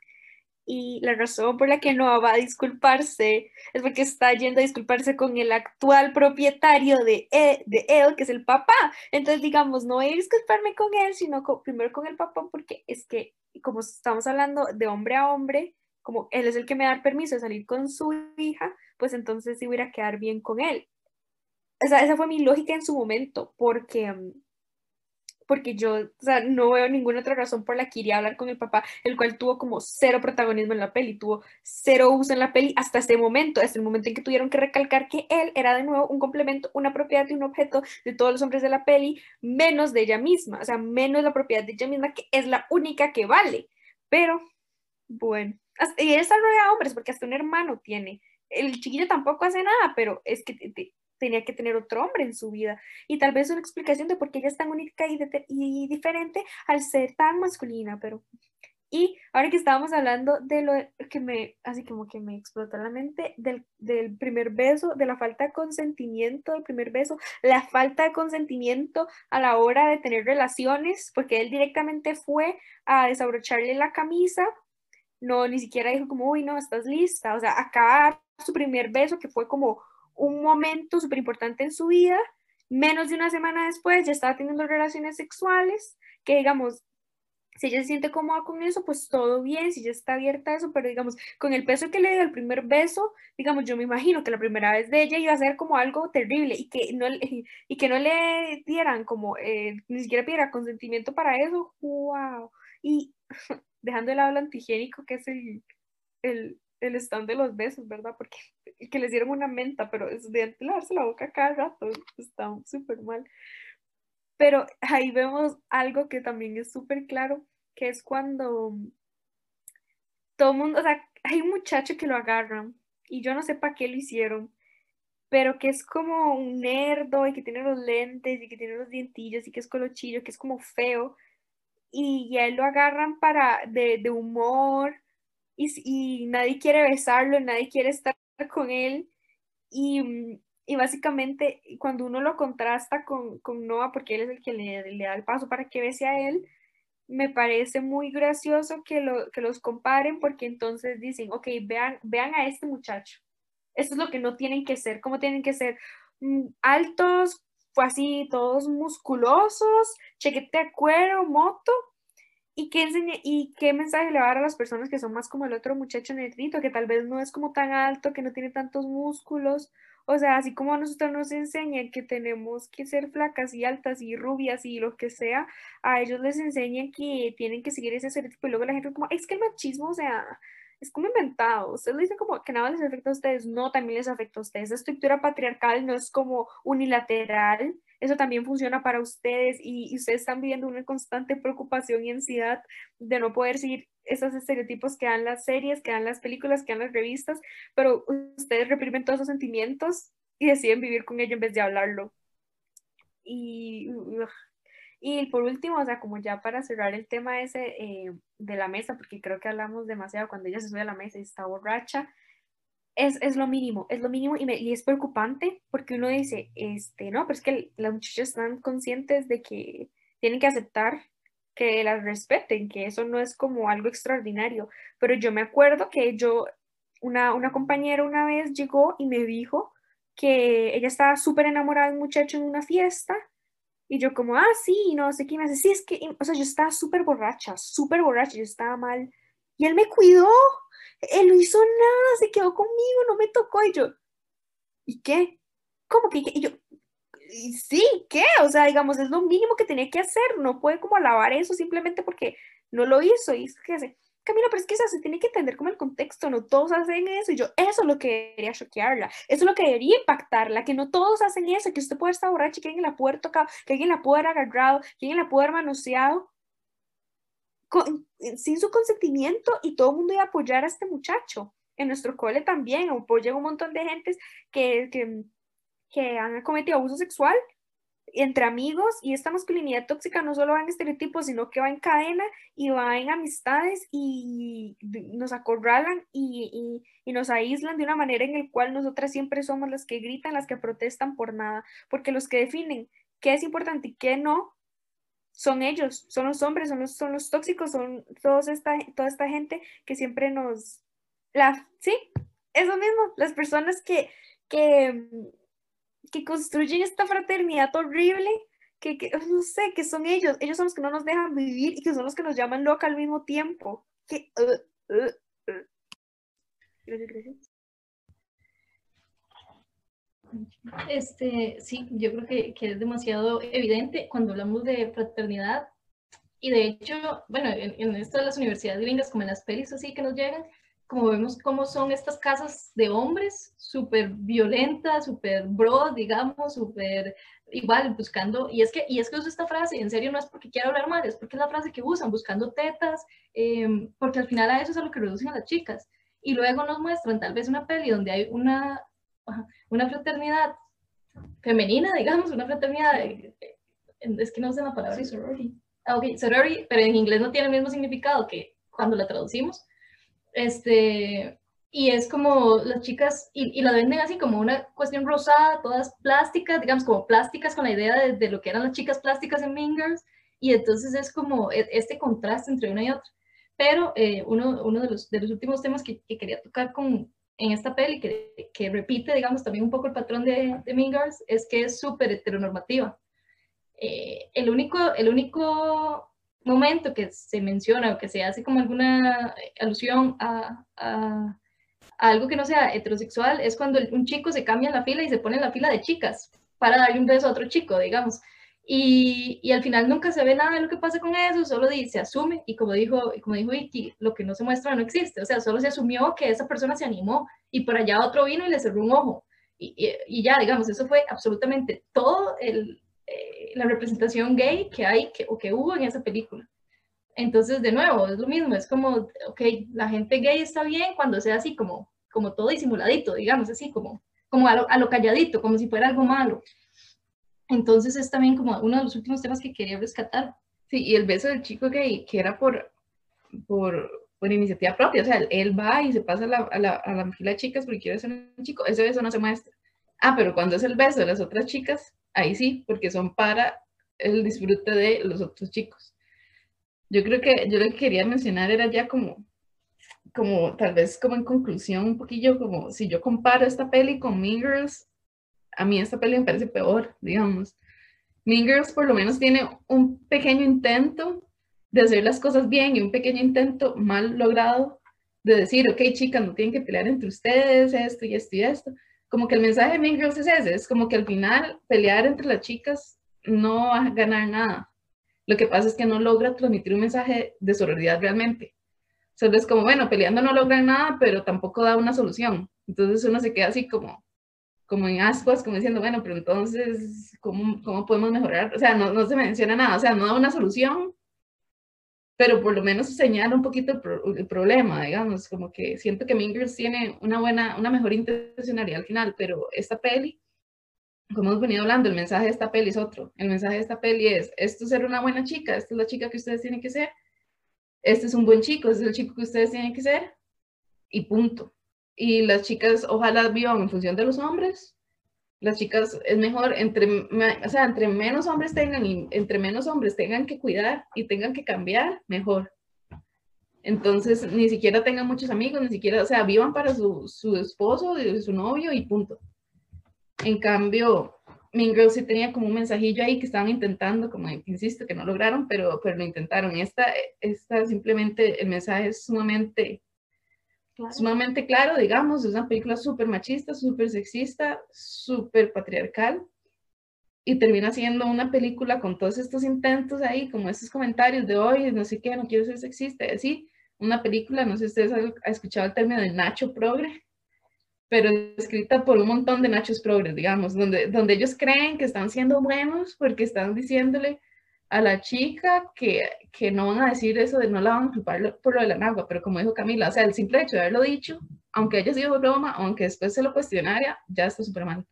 Y la razón por la que no va a disculparse es porque está yendo a disculparse con el actual propietario de él, de él, que es el papá. Entonces, digamos, no voy a disculparme con él, sino primero con el papá, porque es que, como estamos hablando de hombre a hombre, como él es el que me da permiso de salir con su hija, pues entonces sí voy a quedar bien con él. Esa, esa fue mi lógica en su momento, porque, mm, porque yo o sea, no veo ninguna otra razón por la que iría a hablar con el papá, el cual tuvo como cero protagonismo en la peli, tuvo cero uso en la peli hasta ese momento, hasta el momento en que tuvieron que recalcar que él era de nuevo un complemento, una propiedad y un objeto de todos los hombres de la peli, menos de ella misma, o sea, menos la propiedad de ella misma, que es la única que vale. Pero, bueno y él está de hombres porque hasta un hermano tiene. El chiquillo tampoco hace nada, pero es que tenía que tener otro hombre en su vida. Y tal vez una explicación de por qué ella es tan única y, y diferente al ser tan masculina, pero... Y ahora que estábamos hablando de lo que me, así como que me explotó la mente, del, del, primer beso, de la falta de consentimiento del primer beso, la falta de consentimiento a la hora de tener relaciones, porque él directamente fue a desabrocharle la camisa no, ni siquiera dijo como, uy, no, estás lista. O sea, acá su primer beso, que fue como un momento súper importante en su vida, menos de una semana después ya estaba teniendo relaciones sexuales, que digamos, si ella se siente cómoda con eso, pues todo bien, si ya está abierta a eso, pero digamos, con el peso que le dio el primer beso, digamos, yo me imagino que la primera vez de ella iba a ser como algo terrible y que no, *laughs* y que no le dieran como, eh, ni siquiera pidiera consentimiento para eso, wow. Y *laughs* dejando el lado antigénico, que es el, el stand de los besos, ¿verdad? Porque que les dieron una menta, pero es de lavarse la boca cada rato, está súper mal. Pero ahí vemos algo que también es súper claro, que es cuando todo el mundo, o sea, hay un muchacho que lo agarran y yo no sé para qué lo hicieron, pero que es como un nerdo y que tiene los lentes y que tiene los dientillos y que es colochillo, que es como feo y ya lo agarran para de, de humor y, nadie quiere besarlo, nadie quiere estar con él y, y básicamente cuando uno lo contrasta con, con, Noah, porque él es el que le, da el paso para que bese a él, me parece muy gracioso que, lo, que los comparen porque entonces dicen, ok, vean, vean a este muchacho. Eso es lo que no tienen que ser, como tienen que ser mm, altos, fue así, todos musculosos, chequete de cuero, moto, ¿Y qué, enseña, ¿Y qué mensaje le va a dar a las personas que son más como el otro muchacho negrito, que tal vez no es como tan alto, que no tiene tantos músculos? O sea, así como a nosotros nos enseñan que tenemos que ser flacas y altas y rubias y lo que sea, a ellos les enseñan que tienen que seguir ese estereotipo y luego la gente es como, es que el machismo, o sea, es como inventado. Ustedes dicen como que nada les afecta a ustedes. No, también les afecta a ustedes. La estructura patriarcal no es como unilateral. Eso también funciona para ustedes y, ustedes están viviendo una constante preocupación y ansiedad de no poder seguir esos estereotipos que dan las series, que dan las películas, que dan las revistas, pero ustedes reprimen todos esos sentimientos y deciden vivir con ello en vez de hablarlo. Y y por último, o sea, como ya para cerrar el tema ese eh, de la mesa, porque creo que hablamos demasiado cuando ella se sube a la mesa y está borracha, es, es lo mínimo, es lo mínimo y, me, y, es preocupante porque uno dice, este, no, pero es que las muchachas están conscientes de que tienen que aceptar que las respeten, que eso no es como algo extraordinario, pero yo me acuerdo que yo, una, una compañera una vez llegó y me dijo que ella estaba súper enamorada de un muchacho en una fiesta y yo como, ah, sí, no sé qué me. Sí, es que, o sea, yo estaba súper borracha, súper borracha, yo estaba mal. Y él me cuidó, él no hizo nada, se quedó conmigo, no me tocó. Y yo, ¿y qué? ¿Cómo que? Y yo, sí, ¿qué? O sea, digamos, es lo mínimo que tenía que hacer, no puede como alabar eso simplemente porque no lo hizo. Y es que hace, Camila, pero es que se tiene que entender como el contexto, no todos hacen eso, y yo, eso es lo que debería choquearla, eso es lo que debería impactarla, que no todos hacen eso, que usted puede estar borracha, que alguien la puede tocar, que alguien la puede haber agarrado, que alguien la puede haber manoseado, sin su consentimiento, y todo el mundo iba a apoyar a este muchacho. En nuestro cole también apoyan un montón de gentes que, que, que han cometido abuso sexual entre amigos y esta masculinidad tóxica no solo va en estereotipos, sino que va en cadena y va en amistades y nos acorralan y, y, nos aíslan de una manera en la cual nosotras siempre somos las que gritan, las que protestan por nada, porque los que definen qué es importante y qué no son ellos, son los hombres, son los, son los tóxicos, son todos esta, toda esta gente que siempre nos... La, sí, eso mismo, las personas que, que que construyen esta fraternidad horrible, que, que, no sé, que son ellos, ellos son los que no nos dejan vivir y que son los que nos llaman loca al mismo tiempo. Uh, uh, uh. Gracias, gracias. Este, sí, yo creo que, que, es demasiado evidente cuando hablamos de fraternidad. Y de hecho, bueno, en, en esto de las universidades gringas, como en las pelis así que nos llegan, como vemos cómo son estas casas de hombres, súper violentas, súper bro, digamos, súper igual buscando, y es que, y es que uso esta frase, en serio no es porque quiera hablar mal, es porque es la frase que usan, buscando tetas, em, porque al final a eso es a lo que reducen a las chicas. Y luego nos muestran tal vez una peli donde hay una, una fraternidad femenina, digamos, una fraternidad, es que no sé la palabra. Sí, sorority. Ah, ok, sorority, pero en inglés no tiene el mismo significado que cuando la traducimos este, y es como las chicas, y, y la venden así como una cuestión rosada, todas plásticas, digamos como plásticas con la idea de, lo que eran las chicas plásticas en Mingers, y entonces es como e, este contraste entre una y otra. Pero eh, uno, uno de, los, de los últimos temas que, que quería tocar con, en esta peli, que, que, repite, digamos, también un poco el patrón de, de Mingers, es que es súper heteronormativa. Eh, el, único, el único momento que se menciona o que se hace como alguna alusión a, a, algo que no sea heterosexual es cuando un chico se cambia la fila y se pone en la fila de chicas para darle un beso a otro chico, digamos. Y, y, al final nunca se ve nada de lo que pasa con eso, solo se asume, y como dijo, como dijo Vicky, lo que no se muestra no existe, o sea, solo se asumió que esa persona se animó, y por allá otro vino y le cerró un ojo, y, y, y ya, digamos, eso fue absolutamente todo el, eh, la representación gay que hay que, o que hubo en esa película. Entonces, de nuevo, es lo mismo, es como, ok, la gente gay está bien cuando sea así como, como todo disimuladito, digamos, así como, como a lo, a lo calladito, como si fuera algo malo. Entonces es también como uno de los últimos temas que quería rescatar. Sí, y el beso del chico gay, que era por, por, por iniciativa propia, o sea, él va y se pasa a la, a la, a la de chicas porque quiere ser un chico, ese beso no se muestra. Ah, pero cuando es el beso de las otras chicas, ahí sí, porque son para el disfrute de los otros chicos. Yo creo que yo lo que quería mencionar era ya como, como tal vez como en conclusión un poquillo, como si yo comparo esta peli con Mean Girls, a mí esta peli me parece peor, digamos. Mean Girls por lo menos tiene un pequeño intento de hacer las cosas bien y un pequeño intento mal logrado de decir, ok, chicas, no tienen que pelear entre ustedes, esto y esto y esto. Como que el mensaje de Mean Girls es ese, es como que al final pelear entre las chicas no va a ganar nada. Lo que pasa es que no logra transmitir un mensaje de sororidad realmente. Solo es como, bueno, peleando no logran nada, pero tampoco da una solución. Entonces uno se queda así como, como en ascuas, como diciendo, bueno, pero entonces, ¿cómo, cómo podemos mejorar? O sea, no, no se menciona nada, o sea, no da una solución, pero por lo menos señala un poquito el, el problema, digamos, como que siento que Mingers tiene una buena, una mejor intencionalidad al final, pero esta peli, como hemos venido hablando, el mensaje de esta peli es otro. El mensaje de esta peli es, esto es ser una buena chica, esta es la chica que ustedes tienen que ser, este es un buen chico, este es el chico que ustedes tienen que ser, y punto. Y las chicas ojalá vivan en función de los hombres. Las chicas es mejor, entre, o sea, entre menos hombres tengan y entre menos hombres tengan que cuidar y tengan que cambiar, mejor. Entonces, ni siquiera tengan muchos amigos, ni siquiera, o sea, vivan para su, su esposo, su novio y punto. En cambio, Mean Girls sí tenía como un mensajillo ahí que estaban intentando, como insisto, que no lograron, pero, pero lo intentaron. Esta, esta simplemente, el mensaje es sumamente, sumamente claro, digamos, es una película súper machista, súper sexista, súper patriarcal. Y termina siendo una película con todos estos intentos ahí, como estos comentarios de hoy, no sé qué, no quiero ser sexista, y así. Una película, no sé si ustedes han escuchado el término de Nacho Progre, pero escrita por un montón de nachos progres, digamos, donde, donde ellos creen que están siendo buenos porque están diciéndole a la chica que, que no van a decir eso de no la van a culpar por lo de la nagua, pero como dijo Camila, o sea, el simple hecho de haberlo dicho, aunque haya sido broma, aunque después se lo cuestionara, ya está súper mal.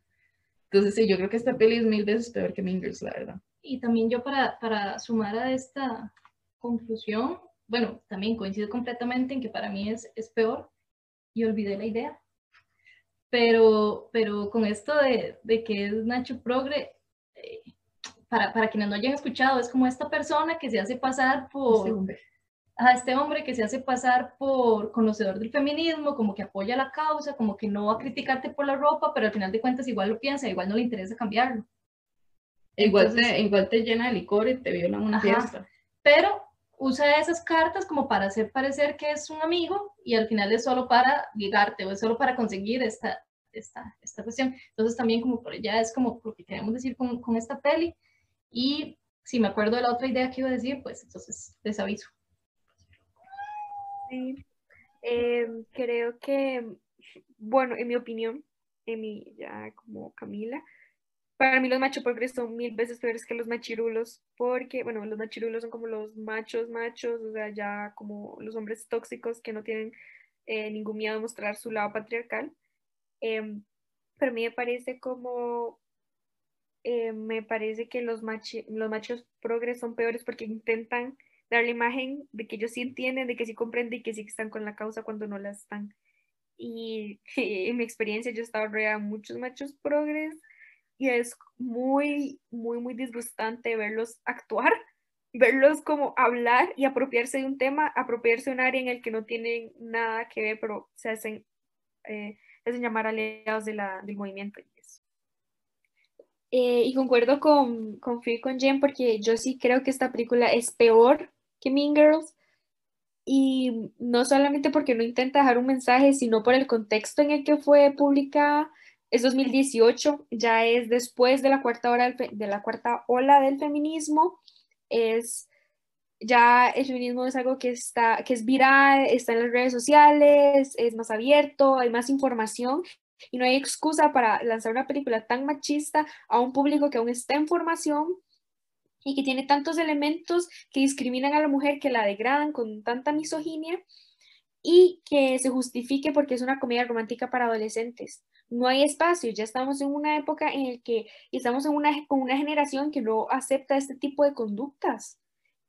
Entonces sí, yo creo que esta peli es mil veces peor que Mingers, la verdad. Y también yo para, para sumar a esta conclusión, bueno, también coincido completamente en que para mí es, es peor y olvidé la idea pero, pero con esto de, de que es Nacho Progre, para, para, quienes no hayan escuchado, es como esta persona que se hace pasar por... Este hombre. A este hombre que se hace pasar por conocedor del feminismo, como que apoya la causa, como que no va a criticarte por la ropa, pero al final de cuentas igual lo piensa, igual no le interesa cambiarlo. Igual, te, igual te llena de licor y te viola una fiesta. Pero usa esas cartas como para hacer parecer que es un amigo y al final es solo para ligarte o es solo para conseguir esta, esta, esta cuestión. Entonces también como por ya es como lo que queremos decir con, con esta peli y si me acuerdo de la otra idea que iba a decir, pues entonces les aviso. Sí, eh, creo que, bueno, en mi opinión, en mi, ya como Camila, para mí los machos progres son mil veces peores que los machirulos, porque, bueno, los machirulos son como los machos machos, o sea, ya como los hombres tóxicos que no tienen eh, ningún miedo a mostrar su lado patriarcal. Eh, pero a mí me parece como, eh, me parece que los, los machos progres son peores porque intentan dar la imagen de que ellos sí entienden, de que sí comprenden y que sí están con la causa cuando no la están. Y *laughs* en mi experiencia yo he estado rodeada de muchos machos progres y es muy, muy, muy disgustante verlos actuar, *laughs* verlos como hablar y apropiarse de un tema, apropiarse de un área en el que no tienen nada que ver, pero se hacen, eh, hacen llamar aliados de la, del movimiento. Eh, y concuerdo con, con Phil con Jen porque yo sí creo que esta película es peor que Mean Girls. Y no solamente porque no intenta dejar un mensaje, sino por el contexto en el que fue publicada. Es 2018, ya es después de la cuarta, hora de la cuarta ola del feminismo, es ya el feminismo es algo que está que es viral, está en las redes sociales, es más abierto, hay más información y no hay excusa para lanzar una película tan machista a un público que aún está en formación y que tiene tantos elementos que discriminan a la mujer, que la degradan con tanta misoginia y que se justifique porque es una comedia romántica para adolescentes no hay espacio, ya estamos en una época en la que estamos en una, con una generación que no acepta este tipo de conductas.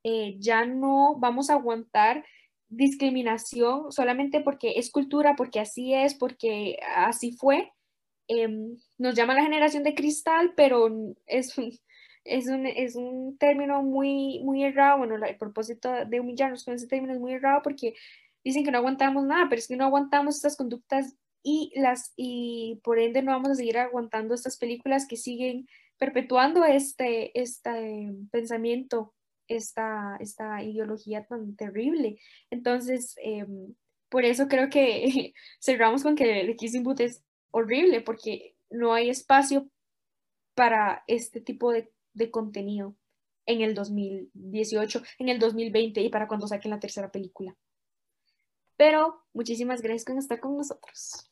Eh, ya no vamos a aguantar discriminación solamente porque es cultura, porque así es, porque así fue. Em, nos llama la generación de cristal, pero es un, *laughs* es un, es un término muy, muy errado. Bueno, el propósito de humillarnos con ese término es muy errado porque dicen que no aguantamos nada, pero es que no aguantamos estas conductas y, las, y por ende no vamos a seguir aguantando estas películas que siguen perpetuando este, este pensamiento esta, esta ideología tan terrible. Entonces, em, por eso creo que *laughs* cerramos con que el Kissing Booth es horrible, porque no hay espacio para este tipo de, de contenido en el 2018, en el 2020 y para cuando saquen la tercera película. Pero muchísimas gracias por estar con nosotros.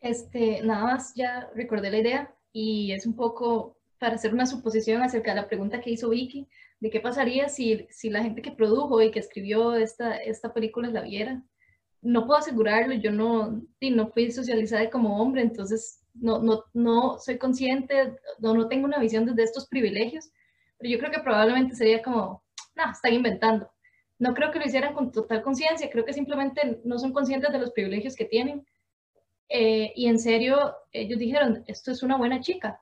Este, nada más ya recordé la idea y es un poco para hacer una suposición acerca de la pregunta que hizo Vicky, de qué pasaría si, si la gente que produjo y que escribió esta, esta película la viera. No puedo asegurarlo, yo no, no fui socializada como hombre, entonces no, no, no soy consciente, no, no tengo una visión desde estos privilegios, pero yo creo que probablemente sería como, no, están inventando. No creo que lo hicieran con total conciencia, creo que simplemente no son conscientes de los privilegios que tienen. Eh, y en serio, ellos dijeron, esto es una buena chica,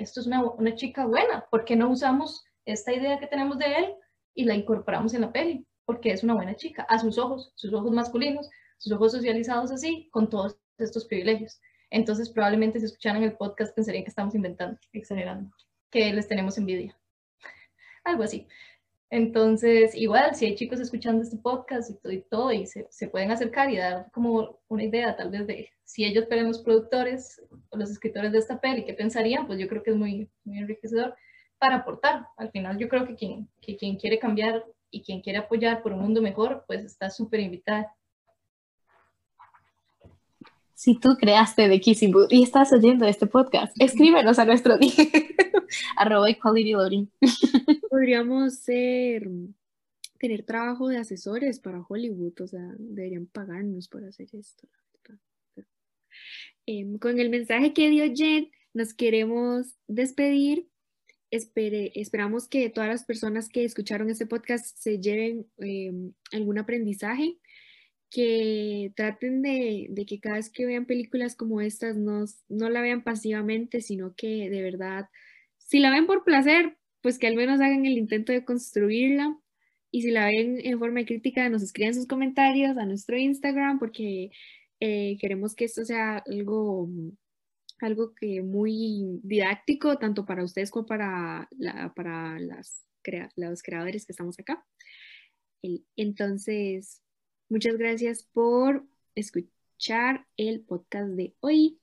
esto es una, una chica buena, ¿por qué no usamos esta idea que tenemos de él y la incorporamos en la peli? Porque es una buena chica, a sus ojos, sus ojos masculinos, sus ojos socializados así, con todos estos privilegios. Entonces, probablemente si escucharan el podcast pensarían que estamos inventando, exagerando, que les tenemos envidia. *laughs* Algo así. Entonces, igual, si hay chicos escuchando este podcast y todo, y, todo, y se, se, pueden acercar y dar como una idea tal vez de si ellos fueran los productores o los escritores de esta peli, ¿qué pensarían? Pues yo creo que es muy, muy enriquecedor para aportar. Al final yo creo que quien, que quien quiere cambiar y quien quiere apoyar por un mundo mejor, pues está súper invitada si tú creaste The Kissing Booth y estás oyendo este podcast, escríbenos a nuestro *laughs* arroba equality loading. *laughs* Podríamos ser, tener trabajo de asesores para Hollywood, o sea, deberían pagarnos por hacer esto. Em, con el mensaje que dio Jen, nos queremos despedir. esperamos que todas las personas que escucharon este podcast se lleven em, algún aprendizaje que traten de, que cada vez que vean películas como estas no, no la vean pasivamente, sino que de verdad, si la ven por placer, pues que al menos hagan el intento de construirla. Y si la ven en forma crítica, nos escriban sus comentarios a nuestro Instagram porque eh, queremos que esto sea algo, algo que muy didáctico, tanto para ustedes como para, la, para las, los creadores que estamos acá. Entonces, Muchas gracias por escuchar el podcast de hoy.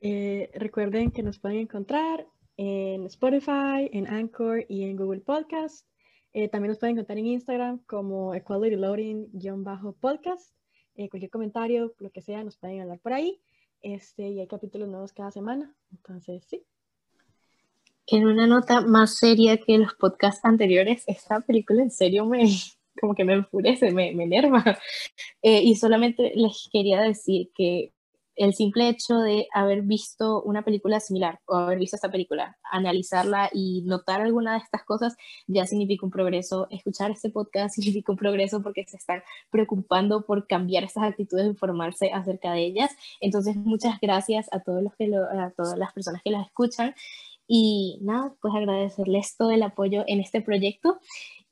Eh, recuerden que nos pueden encontrar en Spotify, en Anchor y en Google Podcast. Eh, también nos pueden encontrar en Instagram como Equality Loading-podcast. Eh, cualquier comentario, lo que sea, nos pueden hablar por ahí. Este, y hay capítulos nuevos cada semana. Entonces, sí. En una nota más seria que los podcasts anteriores, esta película en serio me, como que me enfurece, me, me enerva. Eh, y solamente les quería decir que el simple hecho de haber visto una película similar o haber visto esta película, analizarla y notar alguna de estas cosas ya significa un progreso. Escuchar este podcast *laughs* significa un progreso porque se están preocupando por cambiar estas actitudes, informarse acerca de ellas. Entonces, muchas gracias a todos los que lo, a todas las personas que las escuchan y nada, pues agradecerles todo el apoyo en este proyecto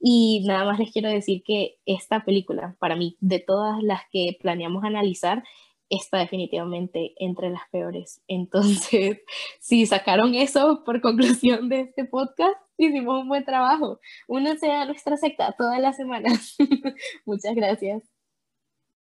y nada más les quiero decir que esta película, para mí, de todas las que planeamos analizar, está definitivamente entre las peores. Entonces, *laughs* si sacaron eso por conclusión de este podcast, hicimos un buen trabajo. Únanse a nuestra secta todas las semanas. *laughs* Muchas gracias.